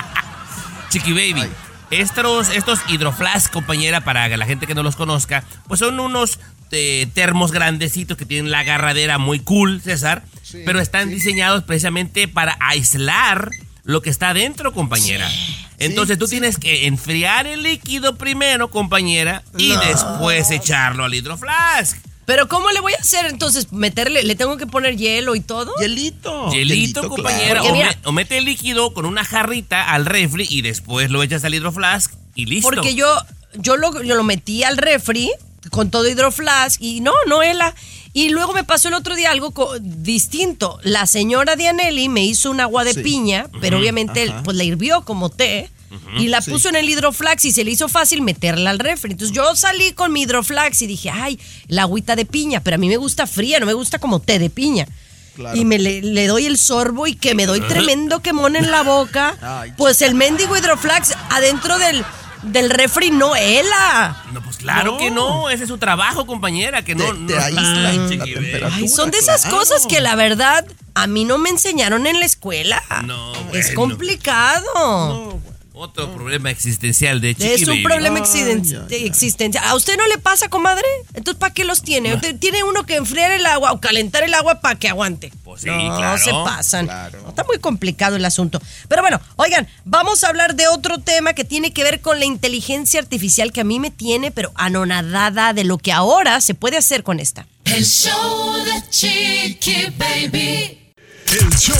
Chiqui Baby. Estos, estos hidroflask, compañera, para la gente que no los conozca, pues son unos eh, termos grandecitos que tienen la agarradera muy cool, César, pero están diseñados precisamente para aislar lo que está dentro, compañera. Entonces tú tienes que enfriar el líquido primero, compañera, y No. después echarlo al hidroflask. Pero ¿cómo le voy a hacer entonces? ¿Meterle, le tengo que poner hielo y todo? Hielito. Hielito, compañera. Porque O, me- o mete el líquido con una jarrita al refri y después lo echas al hidroflask y listo. Porque yo, yo, lo, yo lo metí al refri con todo hidroflask y no, no hela. Y luego me pasó el otro día algo co- distinto. La señora Dianelli me hizo un agua de Sí. piña, pero obviamente ajá. pues la hirvió como té. Y la Sí. puso en el hidroflax y se le hizo fácil meterla al refri. Entonces yo salí con mi hidroflax y dije, ay, la agüita de piña, pero a mí me gusta fría, no me gusta como té de piña. Claro. Y me le, le doy el sorbo y que me doy tremendo quemón en la boca. *laughs* Ay, pues el mendigo hidroflax adentro del, del refri no hela. No, pues claro No. que no, ese es su trabajo, compañera, que no... Te- no te aísla Ay, la temperatura. Ay, son de esas claro. cosas que la verdad a mí no me enseñaron en la escuela. No, es bueno. Otro problema existencial de Chiqui es un Baby. problema existen- ay, existencial. ¿A usted no le pasa, comadre? Entonces, ¿para qué los tiene? Tiene uno que enfriar el agua o calentar el agua para que aguante. Pues sí, no, claro. se pasan. Claro. No, Está muy complicado el asunto. Pero bueno, oigan, vamos a hablar de otro tema que tiene que ver con la inteligencia artificial que a mí me tiene, pero anonadada de lo que ahora se puede hacer con esta. El show de Chiqui Baby. El show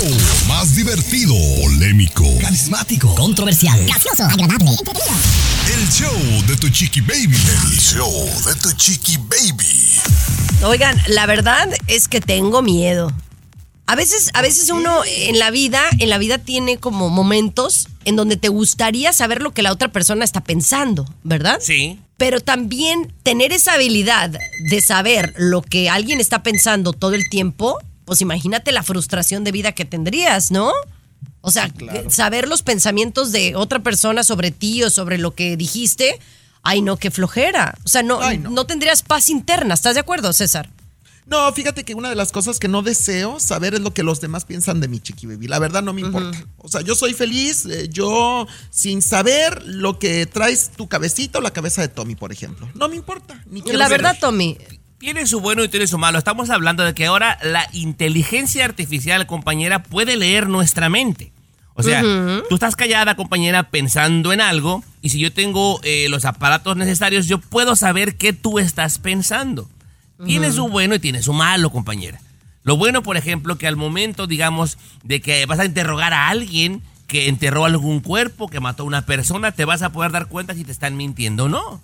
más divertido, polémico, Carismático, controversial, gracioso, agradable, entretenido. el show de tu chiqui baby. El show de tu chiqui baby. Oigan, la verdad es que tengo miedo. A veces, a veces uno en la vida, en la vida tiene como momentos en donde te gustaría saber lo que la otra persona está pensando, ¿verdad? Sí. Pero también tener esa habilidad de saber lo que alguien está pensando todo el tiempo, pues imagínate la frustración de vida que tendrías, ¿no? O sea, saber los pensamientos de otra persona sobre ti o sobre lo que dijiste, ay no, qué flojera. O sea, no, Ay, no. no. tendrías paz interna, ¿estás de acuerdo, César? No, fíjate que una de las cosas que no deseo saber es lo que los demás piensan de mi chiqui baby. La verdad no me importa. O sea, yo soy feliz, eh, yo sin saber lo que traes tu cabecita o la cabeza de Tommy, por ejemplo. No me importa. Ni La saber. verdad, Tommy, Tiene su bueno y tiene su malo. Estamos hablando de que ahora la inteligencia artificial, compañera, puede leer nuestra mente. O sea, tú estás callada, compañera, pensando en algo, y si yo tengo eh, los aparatos necesarios, yo puedo saber qué tú estás pensando. Tiene su bueno y tiene su malo, compañera. Lo bueno, por ejemplo, que al momento, digamos, de que vas a interrogar a alguien que enterró algún cuerpo, que mató a una persona, te vas a poder dar cuenta si te están mintiendo o no.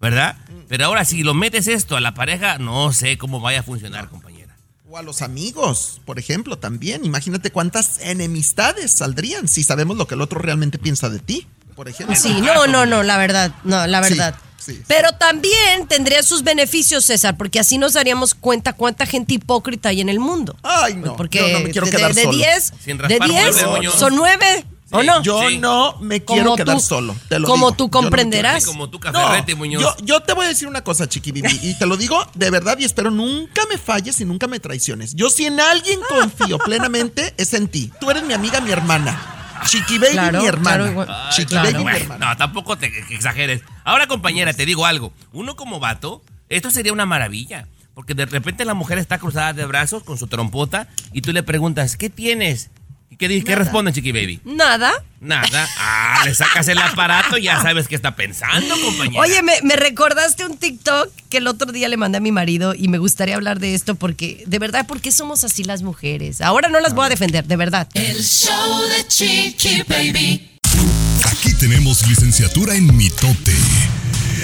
¿Verdad? Pero ahora, si lo metes esto a la pareja, no sé cómo vaya a funcionar, compañera. O a los amigos, por ejemplo, también. Imagínate cuántas enemistades saldrían si sabemos lo que el otro realmente piensa de ti, por ejemplo. sí, no, no, no, la verdad, no, la Sí, verdad. sí. Pero también tendría sus beneficios, César, porque así nos daríamos cuenta cuánta gente hipócrita hay en el mundo. Ay, no. Porque yo no me quiero de, quedar de solo. 10, Sin de raspar 10 mueble, Muñoz. son 9 ¿O no? Yo Sí. no me Como quiero quedar tú- solo. Te lo como digo. tú Yo no comprenderás. quiero- Como tú, No, Caferrete, Muñoz. yo, yo te voy a decir una cosa, Chiqui Bibi, y te lo digo de verdad y espero nunca me falles y nunca me traiciones. Yo si en alguien confío *laughs* plenamente es en ti. Tú eres mi amiga, mi hermana. Chiqui Baby, Claro, mi hermana. claro, igual. Ay, Chiqui claro, Baby, mi bueno, hermana. no, tampoco te exageres. Ahora, compañera, te digo algo. Uno como vato, esto sería una maravilla. Porque de repente la mujer está cruzada de brazos con su trompota y tú le preguntas, ¿qué tienes? ¿Y qué, di- qué responde, Chiqui Baby? Nada. Nada. Ah, le sacas el aparato y ya sabes qué está pensando, compañera. Oye, me, me recordaste un TikTok que el otro día le mandé a mi marido y me gustaría hablar de esto porque, de verdad, ¿por qué somos así las mujeres? Ahora no las voy a defender, de verdad. El show de Chiqui Baby. Aquí tenemos licenciatura en mitote.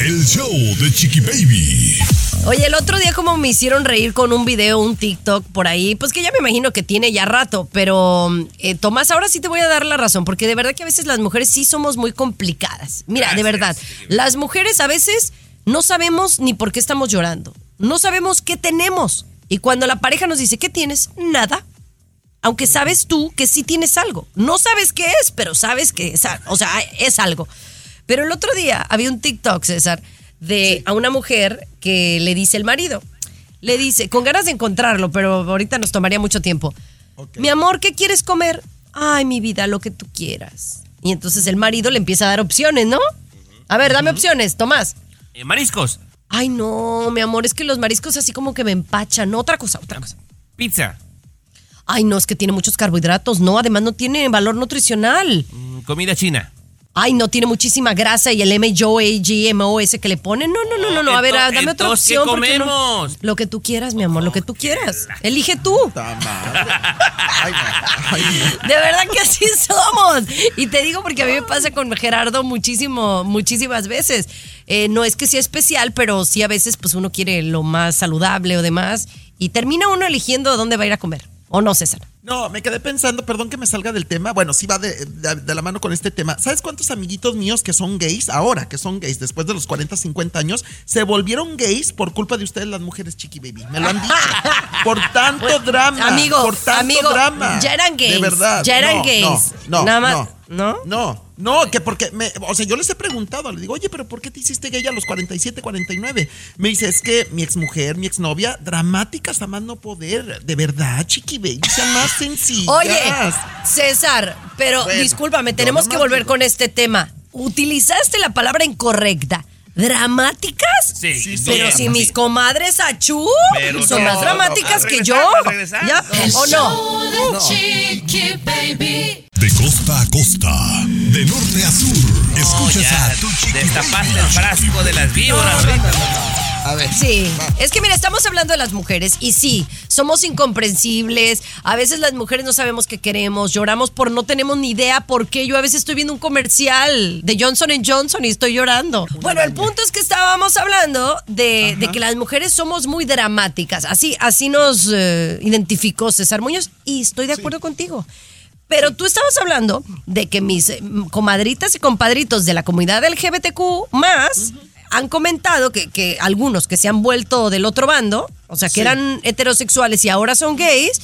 El show de Chiqui Baby. Oye, el otro día como me hicieron reír con un video, un TikTok por ahí, pues que ya me imagino que tiene ya rato, pero eh, Tomás, ahora sí te voy a dar la razón, porque de verdad que a veces las mujeres sí somos muy complicadas. Mira, de verdad, las mujeres a veces no sabemos ni por qué estamos llorando, no sabemos qué tenemos. Y cuando la pareja nos dice, ¿qué tienes? Nada. Aunque sabes tú que sí tienes algo. No sabes qué es, pero sabes que es, o sea, es algo. Pero el otro día había un TikTok, César, de a una mujer que le dice el marido. Le dice, con ganas de encontrarlo, pero ahorita nos tomaría mucho tiempo. Mi amor, ¿qué quieres comer? Ay, mi vida, lo que tú quieras. Y entonces el marido le empieza a dar opciones, ¿no? A ver, dame opciones, Tomás. Eh, mariscos, Ay, no, mi amor, es que los mariscos así como que me empachan. Otra cosa, otra cosa. pizza, Ay, no, es que tiene muchos carbohidratos, no, además no tiene valor nutricional. mm, comida china. Ay, no, tiene muchísima grasa y el MJO, GMO ese que le ponen. No, no, no, no, no. A ver, Ento- dame otra entonces, ¿qué opción. porque no- comemos? Lo que tú quieras, mi amor, lo que tú quieras. Elige tú. De verdad que así somos. Y te digo porque a mí me pasa con Gerardo muchísimo, muchísimas veces. Eh, no es que sea especial, pero sí a veces pues uno quiere lo más saludable o demás. Y termina uno eligiendo dónde va a ir a comer. ¿O no, César? No, me quedé pensando, perdón que me salga del tema. Bueno, sí va de, de- de la mano con este tema. ¿Sabes cuántos amiguitos míos que son gays, ahora que son gays, después de los 40, 50 años, se volvieron gays por culpa de ustedes, las mujeres chiqui baby? Me lo han dicho. *laughs* Por tanto drama. Amigo, por tanto amigo, drama. ya eran gays, De verdad. ya eran no, gays. No, no, Nada más- no. ¿no? No, no, que porque, me, o sea, yo les he preguntado, le digo, oye, pero ¿por qué te hiciste gay a los 47, 49? Me dice, es que mi exmujer, mi exnovia, dramáticas a más no poder. De verdad, chiqui baby, sean más sencillas. Oye, César, pero Bueno, discúlpame, tenemos que volver con este tema. Utilizaste la palabra incorrecta. ¿Dramáticas? Sí, sí, Pero sí, si sí. mis comadres achú Pero son no, más no, dramáticas no, que yo. ¿Ya? ¿O no? de Chiqui Baby. De costa a costa, de norte a sur, escuchas ya, a tu chiqui destapaste el frasco de las víboras ahorita. A ver. Sí, es que mira, estamos hablando de las mujeres y sí, somos incomprensibles, a veces las mujeres no sabemos qué queremos, lloramos por no tenemos ni idea por qué, yo a veces estoy viendo un comercial de Johnson Johnson y estoy llorando. Bueno, el punto es que estábamos hablando de, de que las mujeres somos muy dramáticas, así, así nos eh, identificó César Muñoz y estoy de acuerdo contigo. Pero tú estabas hablando de que mis eh, comadritas y compadritos de la comunidad LGBTQ más han comentado que, que algunos que se han vuelto del otro bando, o sea, que Sí. eran heterosexuales y ahora son gays,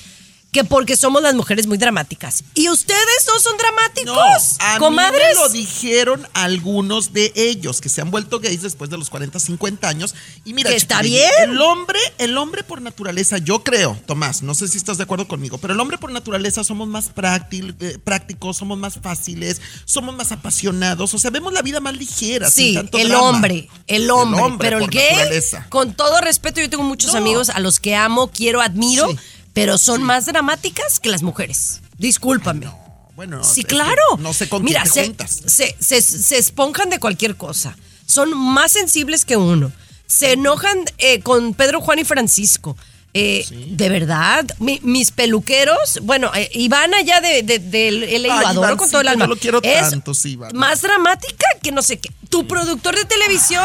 que porque somos las mujeres muy dramáticas. Y ustedes no son No, dramáticos, a comadres. mí me lo dijeron algunos de ellos que se han vuelto gays después de los 40, 50 años. Y mira, está bien. El hombre, el hombre por naturaleza, yo creo, Tomás, no sé si estás de acuerdo conmigo, pero el hombre por naturaleza somos más práctil- eh, prácticos, somos más fáciles, somos más apasionados, o sea, vemos la vida más ligera. sin Sí, tanto el hombre, el hombre, pero el gay, naturaleza. con todo respeto, yo tengo muchos No. amigos a los que amo, quiero, admiro, Sí. Pero son más dramáticas que las mujeres. Discúlpame. Bueno, Sí, claro. No sé con Mira, quién te se, juntas. se, se- se esponjan de cualquier cosa. Son más sensibles que uno. Se enojan eh, con Pedro, Juan y Francisco. Eh, De verdad, Mi- mis peluqueros, bueno, eh, Iván allá de, de- del el Ay, adoro con todo el alma. yo lo quiero es tanto, sí, Iván. más dramática que no sé qué. Tu productor de televisión.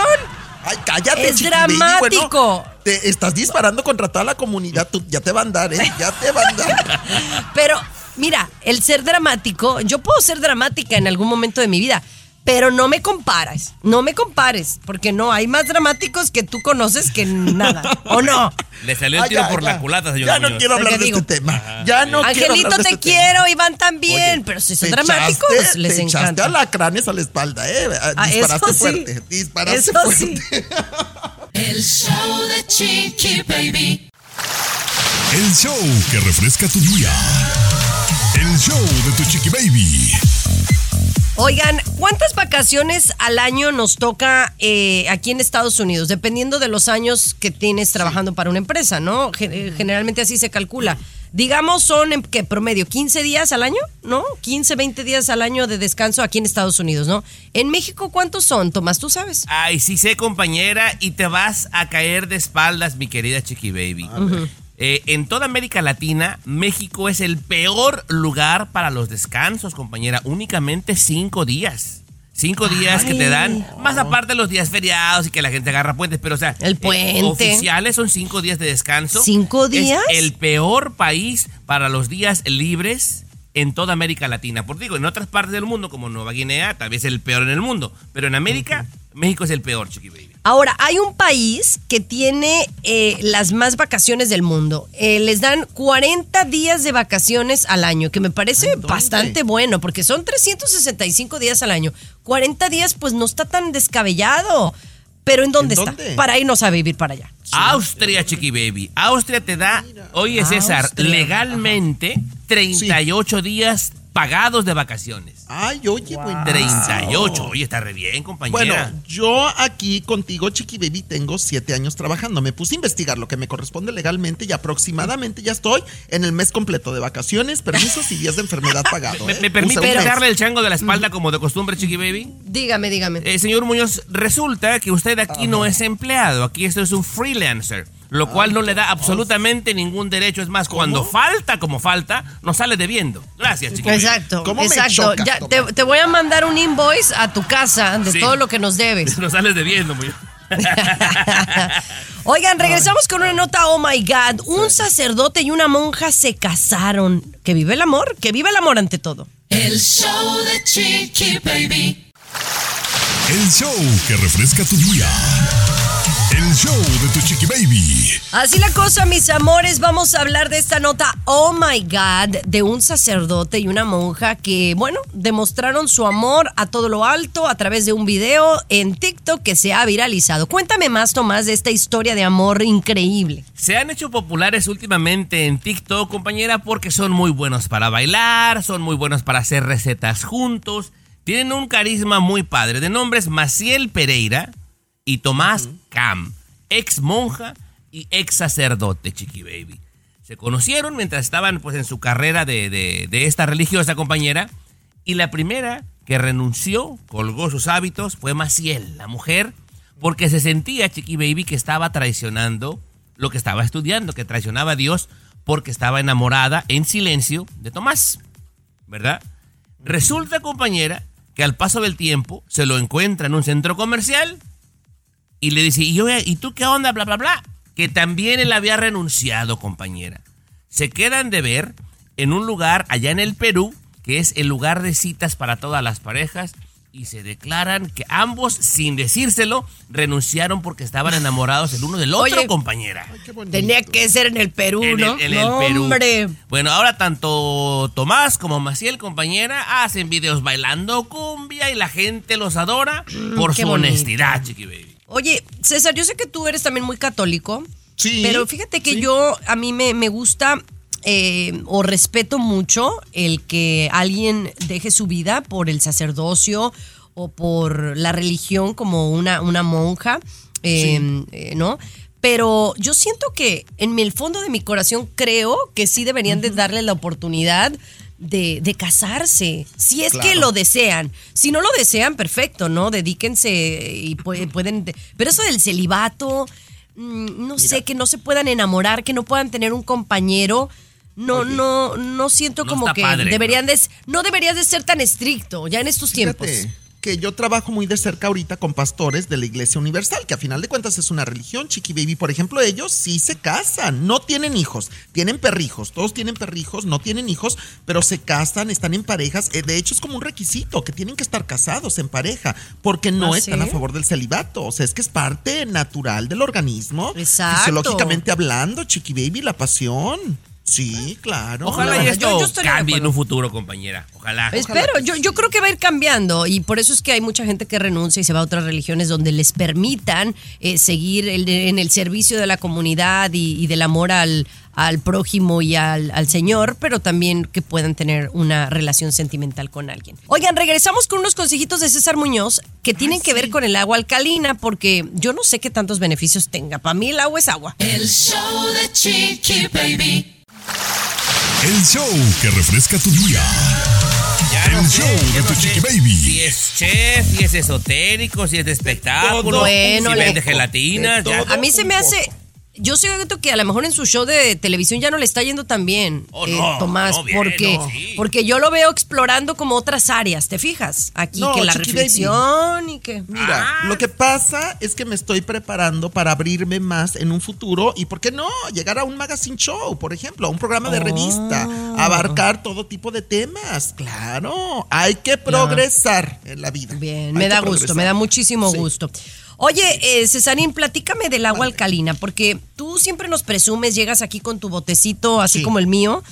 Ay, cállate, Es dramático. Bueno, te estás disparando contra toda la comunidad. Tú, ya te va a andar, ¿eh? Ya te va a andar. *laughs* Pero, mira, el ser dramático, yo puedo ser dramática en algún momento de mi vida, Pero no me compares, no me compares, porque no, hay más dramáticos que tú conoces que nada, *laughs* ¿o no? Le salió el Ah, tiro ya, por ya. la culata, señor Ya no Muñoz. quiero hablar ¿Qué de digo? este tema. Ya no quiero Angelito, hablar de te este tema. quiero, Iván también, Oye, pero si son dramáticos, echaste- les te echaste encanta. alacranes a la espalda, ¿eh? Ah, Disparaste eso sí. fuerte. Disparaste Eso fuerte. sí. *laughs* El show de Chiqui Baby. El show que refresca tu día. El show de tu chiqui baby. Oigan, ¿cuántas vacaciones al año nos toca eh, aquí en Estados Unidos? Dependiendo de los años que tienes trabajando para una empresa, ¿no? Eh, Generalmente así se calcula. Digamos, son en qué promedio 15 días al año, ¿no? 15, 20 días al año de descanso aquí en Estados Unidos, ¿no? En México, ¿cuántos son, Tomás? ¿Tú sabes? Ay, sí sé, compañera, y te vas a caer de espaldas, mi querida Chiqui Baby. Eh, en toda América Latina, México es el peor lugar para los descansos, compañera. Únicamente cinco días. Cinco días que te dan, más aparte los días feriados y que la gente agarra puentes, pero o sea, El eh, puente. oficiales son cinco días de descanso. ¿Cinco días? Es el peor país para los días libres en toda América Latina. Por digo, en otras partes del mundo, como Nueva Guinea, tal vez es el peor en el mundo, pero en América, México es el peor, Chiqui Baby. Ahora, hay un país que tiene eh, las más vacaciones del mundo. Eh, les dan 40 días de vacaciones al año, que me parece bastante bueno, porque son 365 días al año. 40 días, pues no está tan descabellado. Pero ¿en dónde, ¿En está? dónde? Para irnos a vivir para allá. Austria, Chiqui Baby. Austria te da, oye César, Austria. legalmente 38 días pagados de vacaciones. Ay, oye, bueno. 38. Oye, está re bien, compañera. Bueno, yo aquí contigo, Chiqui Baby, tengo siete años trabajando. Me puse a investigar lo que me corresponde legalmente y aproximadamente ya estoy en el mes completo de vacaciones, permisos y días de enfermedad pagado. ¿Me, *laughs* ¿eh? me permite darle el chango de la espalda como de costumbre, Chiqui Baby? Dígame, dígame. Eh, señor Muñoz, resulta que usted aquí no es empleado, aquí esto es un freelancer, lo cual no le da absolutamente ningún derecho. Es más, cuando falta como falta, nos sale debiendo. Gracias, Chiqui Baby. Exacto, ¿Cómo me exacto. Ya, te, te voy a mandar un invoice a tu casa de Sí. todo lo que nos debes. *laughs* Nos sales debiendo, Muñoz. *laughs* Oigan, regresamos con una nota, oh my God. Un sacerdote y una monja se casaron. Que vive el amor, que vive el amor ante todo. El show de Chiqui Baby. El show que refresca tu día. El show de tu chiqui baby. Así la cosa, mis amores, vamos a hablar de esta nota, oh my God, de un sacerdote y una monja que, bueno, demostraron su amor a todo lo alto a través de un video en TikTok que se ha viralizado. Cuéntame más, Tomás, de esta historia de amor increíble. Se han hecho populares últimamente en TikTok, compañera, porque son muy buenos para bailar, son muy buenos para hacer recetas juntos, tienen un carisma muy padre. De nombres Maciel Pereira y Tomás Cam, ex monja y ex sacerdote, Chiqui Baby. Se conocieron mientras estaban pues en su carrera de, de- de esta religiosa compañera y la primera que renunció, colgó sus hábitos, fue Maciel, la mujer, porque se sentía, Chiqui Baby, que estaba traicionando lo que estaba estudiando, que traicionaba a Dios porque estaba enamorada en silencio de Tomás, ¿verdad? Resulta, compañera, que al paso del tiempo se lo encuentra en un centro comercial y le dice, ¿y, yo, ¿y tú qué onda? Bla, bla, bla. Que también él había renunciado, compañera. Se quedan de ver en un lugar allá en el Perú, que es el lugar de citas para todas las parejas, y se declaran que ambos, sin decírselo, renunciaron porque estaban *laughs* enamorados el uno del otro, Oye, compañera. Tenía que ser en el Perú, En ¿no? el, en el Perú. Hombre. Bueno, ahora tanto Tomás como Maciel, compañera, hacen videos bailando cumbia y la gente los adora por qué su bonito. honestidad, chiqui baby. Oye, César, yo sé que tú eres también muy católico. Sí, Pero fíjate que sí. yo, a mí me, me gusta eh, o respeto mucho el que alguien deje su vida por el sacerdocio o por la religión como una, una monja, eh, eh, ¿no? Pero yo siento que en el fondo de mi corazón creo que sí deberían de darle la oportunidad de, de casarse, si es que lo desean. Si no lo desean, perfecto, ¿no? Dedíquense y pu- pueden... Pero eso del celibato, mm, no sé, que no se puedan enamorar, que no puedan tener un compañero. No, no, no siento No como que padre, deberían de, no deberías de ser tan estricto ya en estos tiempos. Que yo trabajo muy de cerca ahorita con pastores de la Iglesia Universal, que a final de cuentas es una religión, Chiqui Baby. Por ejemplo, ellos sí se casan, no tienen hijos, tienen perrijos, todos tienen perrijos, no tienen hijos, pero se casan, están en parejas. Eh, De hecho, es como un requisito que tienen que estar casados en pareja, porque no ¿Ah, están sí? a favor del celibato. O sea, es que es parte natural del organismo. Exacto. Fisiológicamente hablando, Chiqui Baby, la pasión. Sí, claro. Ojalá y Yo- esto yo cambie en un futuro, compañera. Ojalá. Espero, yo, yo creo que va a ir cambiando y por eso es que hay mucha gente que renuncia y se va a otras religiones donde les permitan eh, seguir el- en el servicio de la comunidad y, y del amor al, al prójimo y al, al Señor, pero también que puedan tener una relación sentimental con alguien. Oigan, regresamos con unos consejitos de César Muñoz que tienen que ver con el agua alcalina porque yo no sé qué tantos beneficios tenga. Para mí el agua es agua. El show de Chiqui Baby. El show que refresca tu día. Ya El no sé, show de no tu sé chiqui baby. Si es chef, si es esotérico, si es de espectáculo, Bueno, si vende gelatinas. de ya. A mí se me hace. Yo siento que a lo mejor en su show de televisión ya no le está yendo tan bien, Oh, eh, no, Tomás, no, bien, porque, no, sí. porque yo lo veo explorando como otras áreas, ¿te fijas? Aquí No, que la Chiqui reflexión y que. Mira, Ah. lo que pasa es que me estoy preparando para abrirme más en un futuro y, ¿por qué no? Llegar a un magazine show, por ejemplo, a un programa de revista, Oh. abarcar todo tipo de temas. Claro, hay que progresar en la vida. Bien, Hay me da gusto, me da muchísimo Sí. gusto. Oye, eh, Cesarín, platícame del agua alcalina, porque tú siempre nos presumes, llegas aquí con tu botecito, así Sí. como el mío,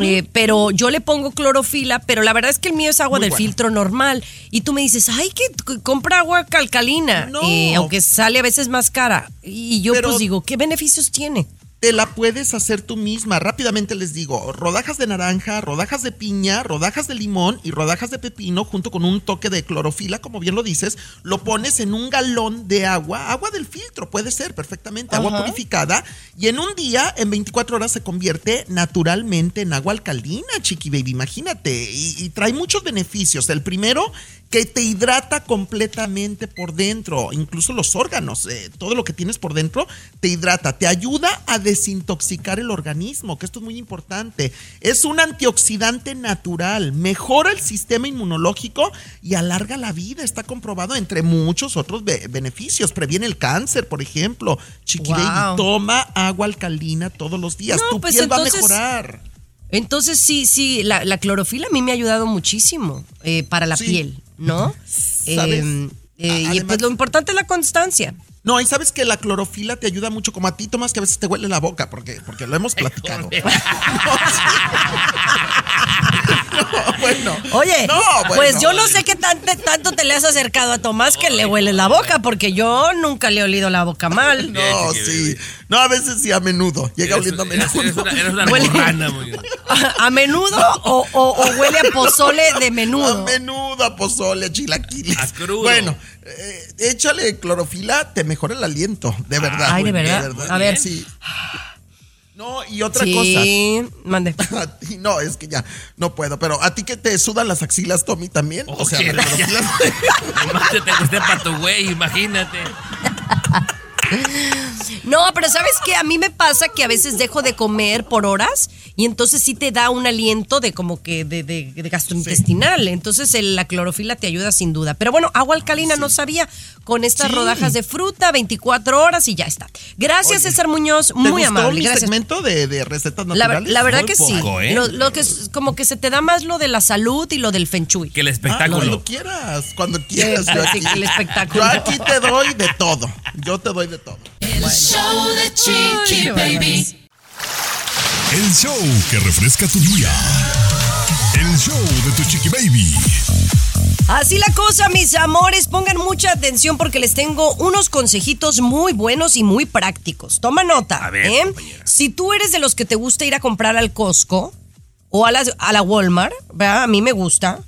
eh, pero yo le pongo clorofila, pero la verdad es que el mío es agua Muy del buena. filtro normal. Y tú me dices, ay, que compra agua alcalina, No. eh, aunque sale a veces más cara. Y yo Pero- pues digo, ¿qué beneficios tiene? Te la puedes hacer tú misma. Rápidamente les digo, rodajas de naranja, rodajas de piña, rodajas de limón y rodajas de pepino junto con un toque de clorofila, como bien lo dices, lo pones en un galón de agua, agua del filtro, puede ser perfectamente, agua purificada, y en un día, en 24 horas, se convierte naturalmente en agua alcalina, chiqui baby, imagínate, y, y trae muchos beneficios. El primero, que te hidrata completamente por dentro, incluso los órganos, eh, todo lo que tienes por dentro te hidrata, te ayuda a desintoxicar el organismo, que esto es muy importante. Es un antioxidante natural, mejora el sistema inmunológico y alarga la vida, está comprobado entre muchos otros be- beneficios, previene el cáncer, por ejemplo. Chiqui Wow. toma agua alcalina todos los días, No, tu pues piel va a mejorar. Entonces sí, sí, la, la clorofila a mí me ha ayudado muchísimo eh, para la Sí. piel, ¿no? *laughs* ¿Sabes? Eh, eh, y pues lo importante es la constancia. No, y sabes que la clorofila te ayuda mucho, como a ti, Tomás, que a veces te huele la boca, porque, porque lo hemos *laughs* platicado. *laughs* No, *laughs* bueno. Oye, No, bueno. pues yo no sé qué tanto, tanto te le has acercado a Tomás que le huele la boca, porque yo nunca le he olido la boca mal. No, sí. No, a veces sí, a menudo. Llega Eres, oliendo a menudo. eres una, eres muy. *laughs* ¿A, a menudo o, o- o huele a pozole de menudo? A menudo, a pozole, a chilaquiles. A crudo. Bueno, eh, échale clorofila, te mejora el aliento, de verdad. Ay, ¿de verdad? A ver. Sí. No, y otra sí, mande. cosa. *laughs* A ti- no, es que ya no puedo, pero a ti que te sudan las axilas, Tommy, también. o sea, Oye, la ya. clorofila- Nomás te usted para tu güey, imagínate. *laughs* No, pero ¿sabes qué? A mí me pasa que a veces dejo de comer por horas y entonces sí te da un aliento de como que de, de- de gastrointestinal. Entonces el- la clorofila te ayuda sin duda. Pero bueno, agua alcalina no sabía con estas Sí. rodajas de fruta, 24 horas y ya está. Gracias, Oye, César Muñoz, ¿Te muy gustó amable. mi Gracias. segmento de, de recetas La, naturales? la verdad Muy que sí. ¿eh? Lo, lo que es como que se te da más lo de la salud y lo del feng shui. Que el Ah, espectáculo. cuando quieras, cuando quieras. yo aquí. el espectáculo. Yo aquí te doy de todo. Yo te doy de todo. El show de Chiqui Baby. El show que refresca tu día. El show de tu chiqui baby. Así la cosa, mis amores, pongan mucha atención porque les tengo unos consejitos muy buenos y muy prácticos. Toma nota, A ver, ¿eh? Si tú eres de los que te gusta ir a comprar al Costco o a la, a la Walmart, ¿verdad? A mí me gusta.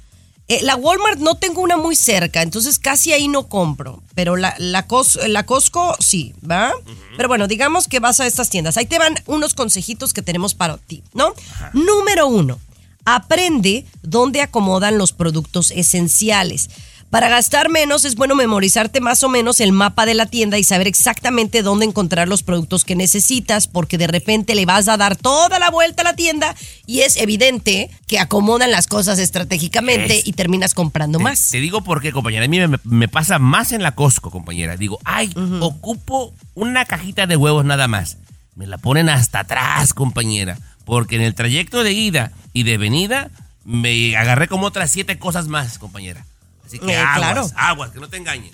Eh, la Walmart no tengo una muy cerca, entonces casi ahí no compro. Pero la, la, Cos- la Costco sí, ¿va? Pero bueno, digamos que vas a estas tiendas. Ahí te van unos consejitos que tenemos para ti, ¿no? Número uno, aprende dónde acomodan los productos esenciales. Para gastar menos es bueno memorizarte más o menos el mapa de la tienda y saber exactamente dónde encontrar los productos que necesitas, porque de repente le vas a dar toda la vuelta a la tienda y es evidente que acomodan las cosas estratégicamente Es- y terminas comprando más. Te digo por qué, compañera. A mí me, me pasa más en la Costco, compañera. Digo, ay, ocupo una cajita de huevos nada más. Me la ponen hasta atrás, compañera. Porque en el trayecto de ida y de venida me agarré como otras siete cosas más, compañera. Así que Eh, aguas, claro. aguas, que no te engañen.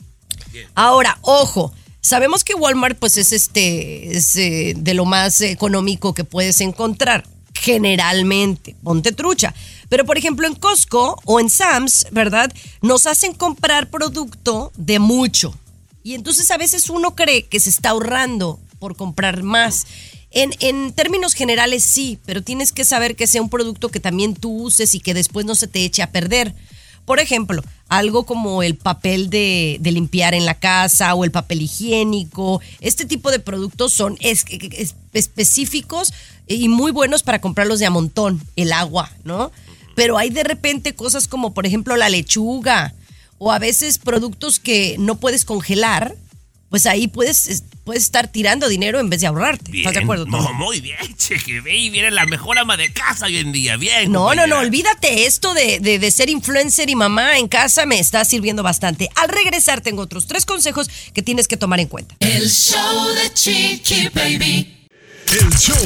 Ahora, ojo, sabemos que Walmart pues es este es, eh, de lo más económico que puedes encontrar generalmente, ponte trucha. Pero por ejemplo en Costco o en Sam's, ¿verdad? Nos hacen comprar producto de mucho. Y entonces a veces uno cree que se está ahorrando por comprar más. En, en términos generales sí, pero tienes que saber que sea un producto que también tú uses y que después no se te eche a perder. Por ejemplo, algo como el papel de, limpiar en la casa o el papel higiénico. Este tipo de productos son es- es- específicos y muy buenos para comprarlos de a montón. El agua, ¿no? Pero hay de repente cosas como, por ejemplo, la lechuga o a veces productos que no puedes congelar. Pues ahí puedes, es- puedes estar tirando dinero en vez de ahorrarte. ¿Estás de acuerdo? No, muy bien, *laughs* cheque. Baby, eres la mejor ama de casa hoy en día. Bien. No, no, no, olvídate esto de, de- de ser influencer y mamá en casa me está sirviendo bastante. Al regresar tengo otros tres consejos que tienes que tomar en cuenta. El show de Chiqui Baby. El show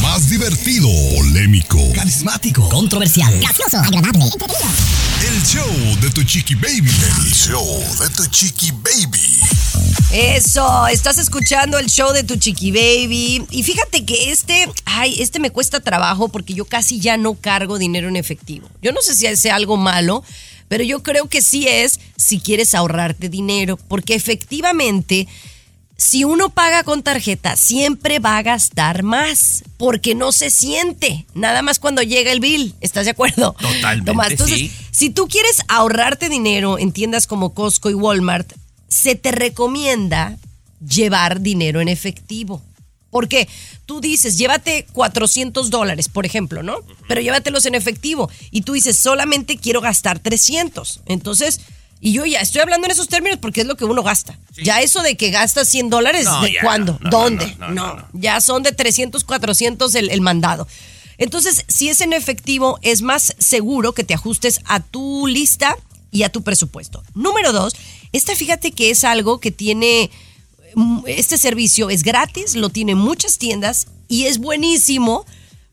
más divertido, polémico, Carismático. Controversial. Gracioso. Agradable. El show de tu chiqui baby. El show de tu chiqui baby. Eso, estás escuchando el show de tu chiqui baby. Y fíjate que este, ay, este me cuesta trabajo porque yo casi ya no cargo dinero en efectivo. Yo no sé si sea algo malo, pero yo creo que sí es si quieres ahorrarte dinero, porque efectivamente si uno paga con tarjeta, siempre va a gastar más, porque no se siente, nada más cuando llega el bill. ¿Estás de acuerdo? Totalmente, Tomás, entonces, sí. si tú quieres ahorrarte dinero en tiendas como Costco y Walmart, se te recomienda llevar dinero en efectivo. Porque tú dices, llévate 400 dólares, por ejemplo, ¿no? Pero llévatelos en efectivo. Y tú dices, solamente quiero gastar 300. Entonces, y yo ya estoy hablando en esos términos porque es lo que uno gasta. Ya eso de que gastas 100 dólares, No, ¿de ya, cuándo? no, ¿Dónde? no, no, ya son de 300, 400 el, el mandado. Entonces, si es en efectivo, es más seguro que te ajustes a tu lista y a tu presupuesto. Número dos, esta fíjate que es algo que tiene, mm, este servicio es gratis, lo tienen muchas tiendas y es buenísimo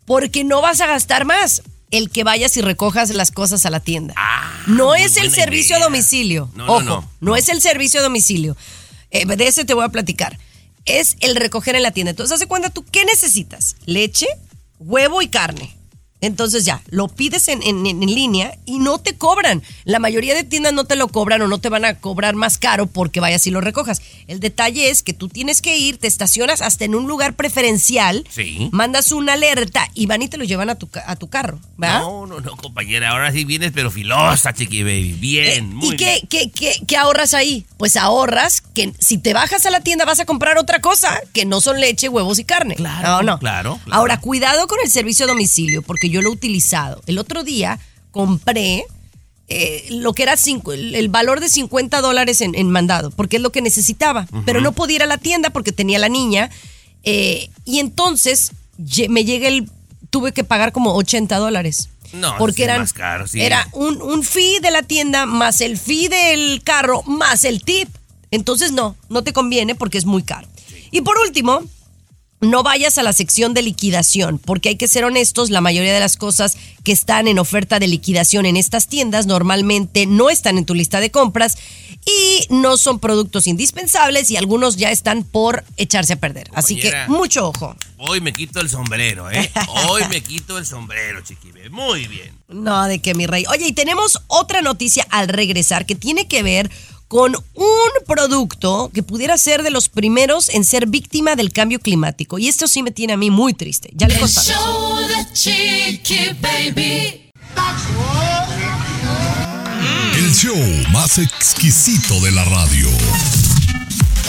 porque no vas a gastar más el que vayas y recojas las cosas a la tienda. no es el Ah, servicio a domicilio. No, no, Ojo, no, no, es el servicio a domicilio. Eh, de ese te voy a platicar. Es el recoger en la tienda. Entonces, haz de cuenta tú, ¿qué necesitas? Leche, huevo y carne. Entonces ya, lo pides en, en- en línea y no te cobran. La mayoría de tiendas no te lo cobran o no te van a cobrar más caro porque vayas y lo recojas. El detalle es que tú tienes que ir, te estacionas hasta en un lugar preferencial, Sí. mandas una alerta y van y te lo llevan a tu, a tu carro, ¿verdad? No, no, no, compañera. Ahora sí vienes, pero filosa, chiqui baby. Bien, muy Eh, ¿Y qué, qué, qué, qué ahorras ahí? Pues ahorras que si te bajas a la tienda vas a comprar otra cosa que no son leche, huevos y carne. Claro, no, no. claro, claro. Ahora, cuidado con el servicio a domicilio, porque yo lo he utilizado. El otro día compré eh, lo que era cinco- el, el valor de 50 dólares en, en mandado, porque es lo que necesitaba. Pero no podía ir a la tienda porque tenía la niña. eh, y entonces me llega el. Tuve que pagar como 80 dólares. No, porque eran, más caro, sí. era un, un fee de la tienda más el fee del carro más el tip. Entonces no, no te conviene porque es muy caro. Y por último, no vayas a la sección de liquidación, porque hay que ser honestos, la mayoría de las cosas que están en oferta de liquidación en estas tiendas normalmente no están en tu lista de compras y no son productos indispensables y algunos ya están por echarse a perder. Así que mucho ojo. Hoy me quito el sombrero, ¿eh? *laughs* Hoy me quito el sombrero, chiqui baby. Muy bien. No, de que mi rey. Oye, y tenemos otra noticia al regresar que tiene que ver con un producto que pudiera ser de los primeros en ser víctima del cambio climático. Y esto sí me tiene a mí muy triste. Ya le Baby. El show más exquisito de la radio.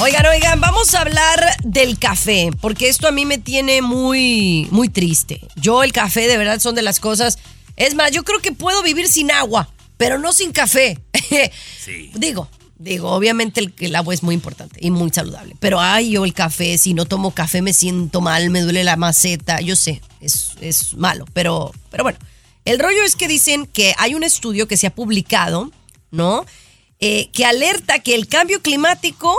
Oigan, oigan, vamos a hablar del café, porque esto a mí me tiene muy, muy triste. Yo el café de verdad son de las cosas... Es más, yo creo que puedo vivir sin agua, pero no sin café. *laughs* digo, digo, obviamente el, el agua es muy importante y muy saludable. Pero ay, yo el café, si no tomo café me siento mal, me duele la maceta. Yo sé, es, es malo, pero, pero bueno. El rollo es que dicen que hay un estudio que se ha publicado, ¿no? Eh, que alerta que el cambio climático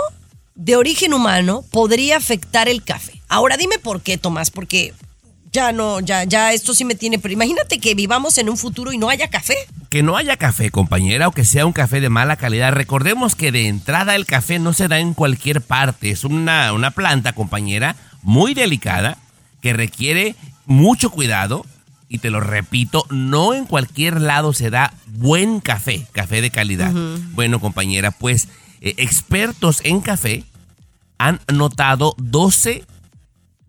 de origen humano podría afectar el café. Ahora dime por qué, Tomás, porque ya no, ya, ya esto sí me tiene. Pero imagínate que vivamos en un futuro y no haya café. Que no haya café, compañera, o que sea un café de mala calidad. Recordemos que de entrada el café no se da en cualquier parte. Es una, una planta, compañera, muy delicada, que requiere mucho cuidado. Y te lo repito, no en cualquier lado se da buen café, café de calidad. Bueno, compañera, pues eh, expertos en café han notado 12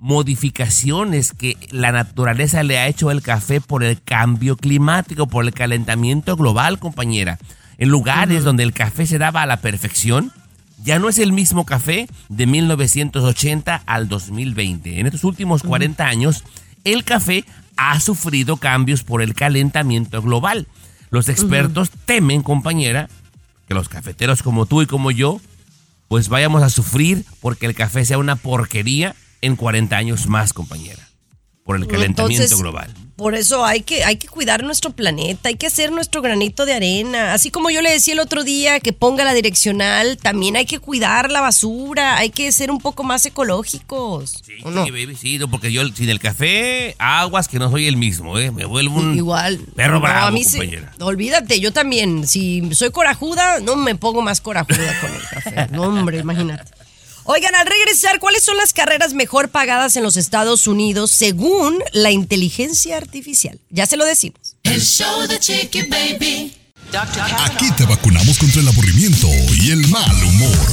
modificaciones que la naturaleza le ha hecho al café por el cambio climático, por el calentamiento global, compañera. En lugares donde el café se daba a la perfección, ya no es el mismo café de 1980 al 2020. En estos últimos 40 años, el café ha sufrido cambios por el calentamiento global. Los expertos temen, compañera, que los cafeteros como tú y como yo, pues vayamos a sufrir porque el café sea una porquería en 40 años más, compañera, por el calentamiento Entonces, global. Por eso hay que, hay que cuidar nuestro planeta, hay que hacer nuestro granito de arena. Así como yo le decía el otro día que ponga la direccional, también hay que cuidar la basura, hay que ser un poco más ecológicos. Sí, baby, sí, no, porque yo sin el café, aguas que no soy el mismo, ¿eh? Me vuelvo un Igual. perro No, bravo, a mí sí- compañera. olvídate, yo también. Si soy corajuda, no me pongo más corajuda con el café. No, hombre, imagínate. Oigan, al regresar, ¿cuáles son las carreras mejor pagadas en los Estados Unidos según la inteligencia artificial? Ya se lo decimos. El show de Chiqui Baby. Aquí te vacunamos contra el aburrimiento y el mal humor.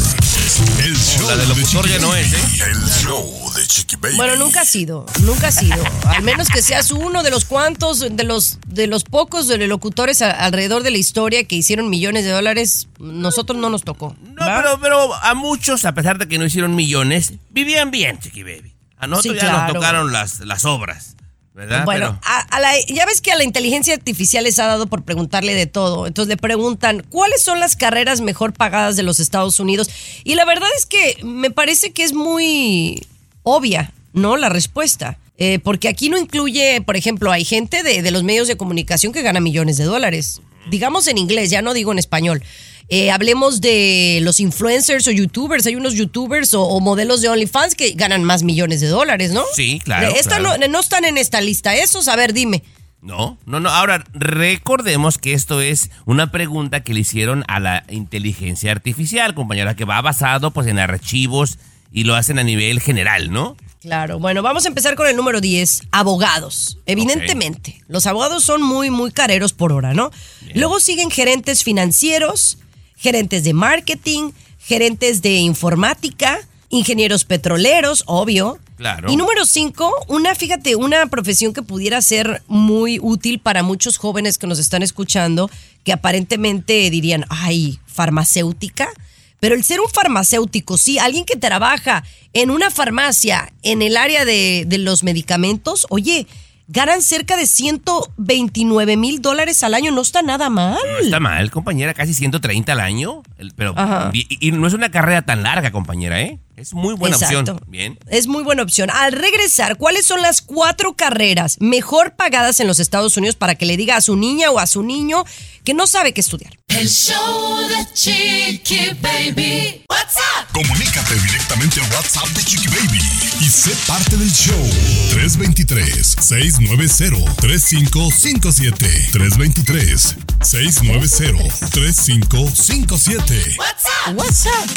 El show La del de locutor Chiqui ya no es, ¿eh? Baby. El show de Chiqui Baby. Bueno, nunca ha sido, nunca ha sido. Al menos que seas uno de los cuantos, de los, de los pocos de los locutores a- alrededor de la historia que hicieron millones de dólares, nosotros no nos tocó. No, pero, pero a muchos, a pesar de que no hicieron millones, vivían bien, Chiqui Baby. A nosotros Sí, ya nos tocaron las, las obras, ¿verdad? Bueno, Pero- a- a la- ya ves que a la inteligencia artificial les ha dado por preguntarle de todo. Entonces le preguntan, ¿cuáles son las carreras mejor pagadas de los Estados Unidos? Y la verdad es que me parece que es muy obvia, ¿no? La respuesta. Eh, porque aquí no incluye, por ejemplo, hay gente de, de los medios de comunicación que gana millones de dólares. Digamos en inglés, ya no digo en español. Eh, hablemos de los influencers o youtubers. Hay unos youtubers o, o modelos de OnlyFans que ganan más millones de dólares, ¿no? Sí, claro, Esta claro. No, no están en esta lista. Esos, a ver, dime. No, no, no. Ahora, recordemos que esto es una pregunta que le hicieron a la inteligencia artificial, compañera, que va basado pues en archivos y lo hacen a nivel general, ¿no? Claro, bueno, vamos a empezar con el número 10, abogados. Evidentemente, los abogados son muy, muy careros por hora, ¿no? Luego siguen gerentes financieros, gerentes de marketing, gerentes de informática, ingenieros petroleros, obvio. Claro. Y número 5, una, fíjate, una profesión que pudiera ser muy útil para muchos jóvenes que nos están escuchando, que aparentemente dirían, ay, farmacéutica. Pero el ser un farmacéutico, sí, alguien que trabaja en una farmacia en el área de, de los medicamentos, oye, ganan cerca de 129 mil dólares al año, no está nada mal. No está mal, compañera, casi 130 al año. Pero, y, y no es una carrera tan larga, compañera, ¿eh? Es muy buena Exacto. opción. Bien. Es muy buena opción. Al regresar, ¿cuáles son las cuatro carreras mejor pagadas en los Estados Unidos para que le diga a su niña o a su niño que no sabe qué estudiar? El show de Chiqui Baby. What's up? Comunícate directamente al WhatsApp de Chiqui Baby y sé parte del show. 323-690-3557. 323-690-3557. What's up?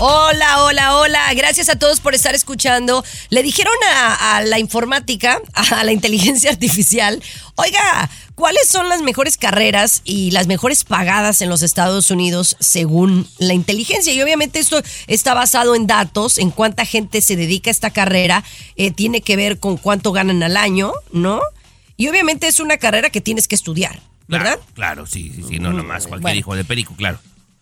Hola, hola, hola. Gracias a todos por estar escuchando. Le dijeron a, a la informática, *laughs* a la inteligencia artificial, oiga, ¿cuáles son las mejores carreras y las mejores pagadas en los Estados Unidos según la inteligencia? Y obviamente esto está basado en datos, en cuánta gente se dedica a esta carrera, eh, tiene que ver con cuánto ganan al año, ¿no? Y obviamente es una carrera que tienes que estudiar, ¿verdad? Claro, claro, sí, sí, sí, no nomás cualquier Bueno. hijo de perico, claro.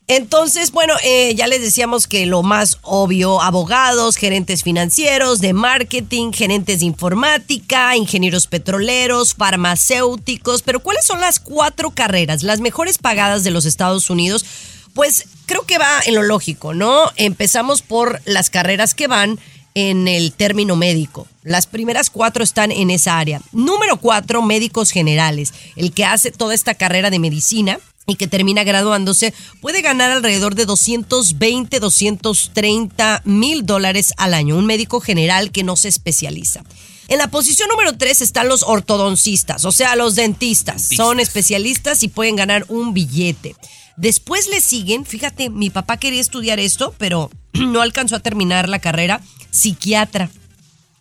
Entonces, bueno, eh, ya les decíamos que lo más obvio, abogados, gerentes financieros, de marketing, gerentes de informática, ingenieros petroleros, farmacéuticos, pero ¿cuáles son las cuatro carreras, las mejores pagadas de los Estados Unidos? Pues creo que va en lo lógico, ¿no? Empezamos por las carreras que van en el término médico. Las primeras cuatro están en esa área. Número cuatro, médicos generales. El que hace toda esta carrera de medicina y que termina graduándose puede ganar alrededor de 220, 230 mil dólares al año. Un médico general que no se especializa. En la posición número 3 están los ortodoncistas, o sea, los dentistas. Son especialistas y pueden ganar un billete. Después le siguen, fíjate, mi papá quería estudiar esto, pero *clears throat* no alcanzó a terminar la carrera, psiquiatra.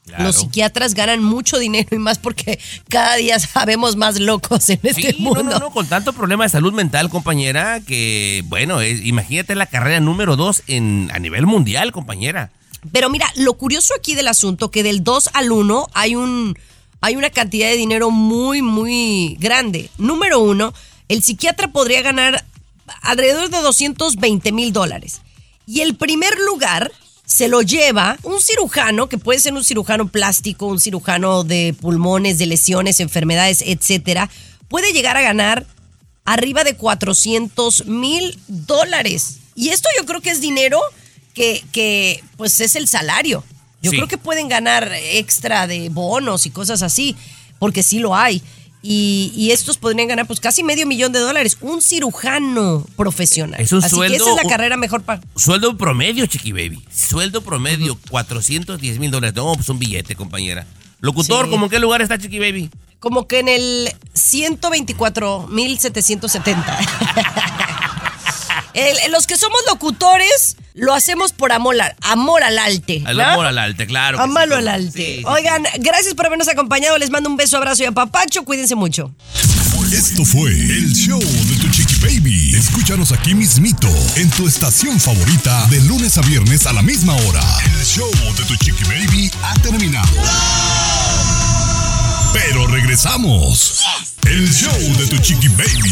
Claro. Los psiquiatras ganan mucho dinero y más porque cada día sabemos más locos en este Sí, mundo. no, no, no, con tanto problema de salud mental, compañera, que, bueno, es- imagínate la carrera número dos en, a nivel mundial, compañera. Pero mira, lo curioso aquí del asunto, que del 2 al 1 hay, un, hay una cantidad de dinero muy, muy grande. Número uno, el psiquiatra podría ganar alrededor de 220 mil dólares. Y el primer lugar se lo lleva un cirujano, que puede ser un cirujano plástico, un cirujano de pulmones, de lesiones, enfermedades, etcétera, puede llegar a ganar arriba de 400 mil dólares. Y esto yo creo que es dinero que, que pues es el salario. Yo Sí. creo que pueden ganar extra de bonos y cosas así, porque sí lo hay. Y, y estos podrían ganar pues casi medio millón de dólares. Un cirujano profesional. Es un así sueldo- que esa es la carrera mejor para... Sueldo promedio, Chiqui Baby. Sueldo promedio, 410 mil dólares. No, pues un billete, compañera. Locutor, Sí. ¿cómo en qué lugar está Chiqui Baby? Como que en el 124.770. *laughs* El- los que somos locutores lo hacemos por amor, al- amor al arte. Al ¿no? amor al alte, claro. sí, Amalo cómo al no. alte. Sí, sí, Oigan, gracias por habernos acompañado. Les mando un beso, abrazo y apapacho. Cuídense mucho. Esto fue el show de tu chiqui baby. Escúchanos aquí mismito en tu estación favorita de lunes a viernes a la misma hora. El show de tu chiqui baby ha terminado. Pero regresamos. El show de tu chiqui baby.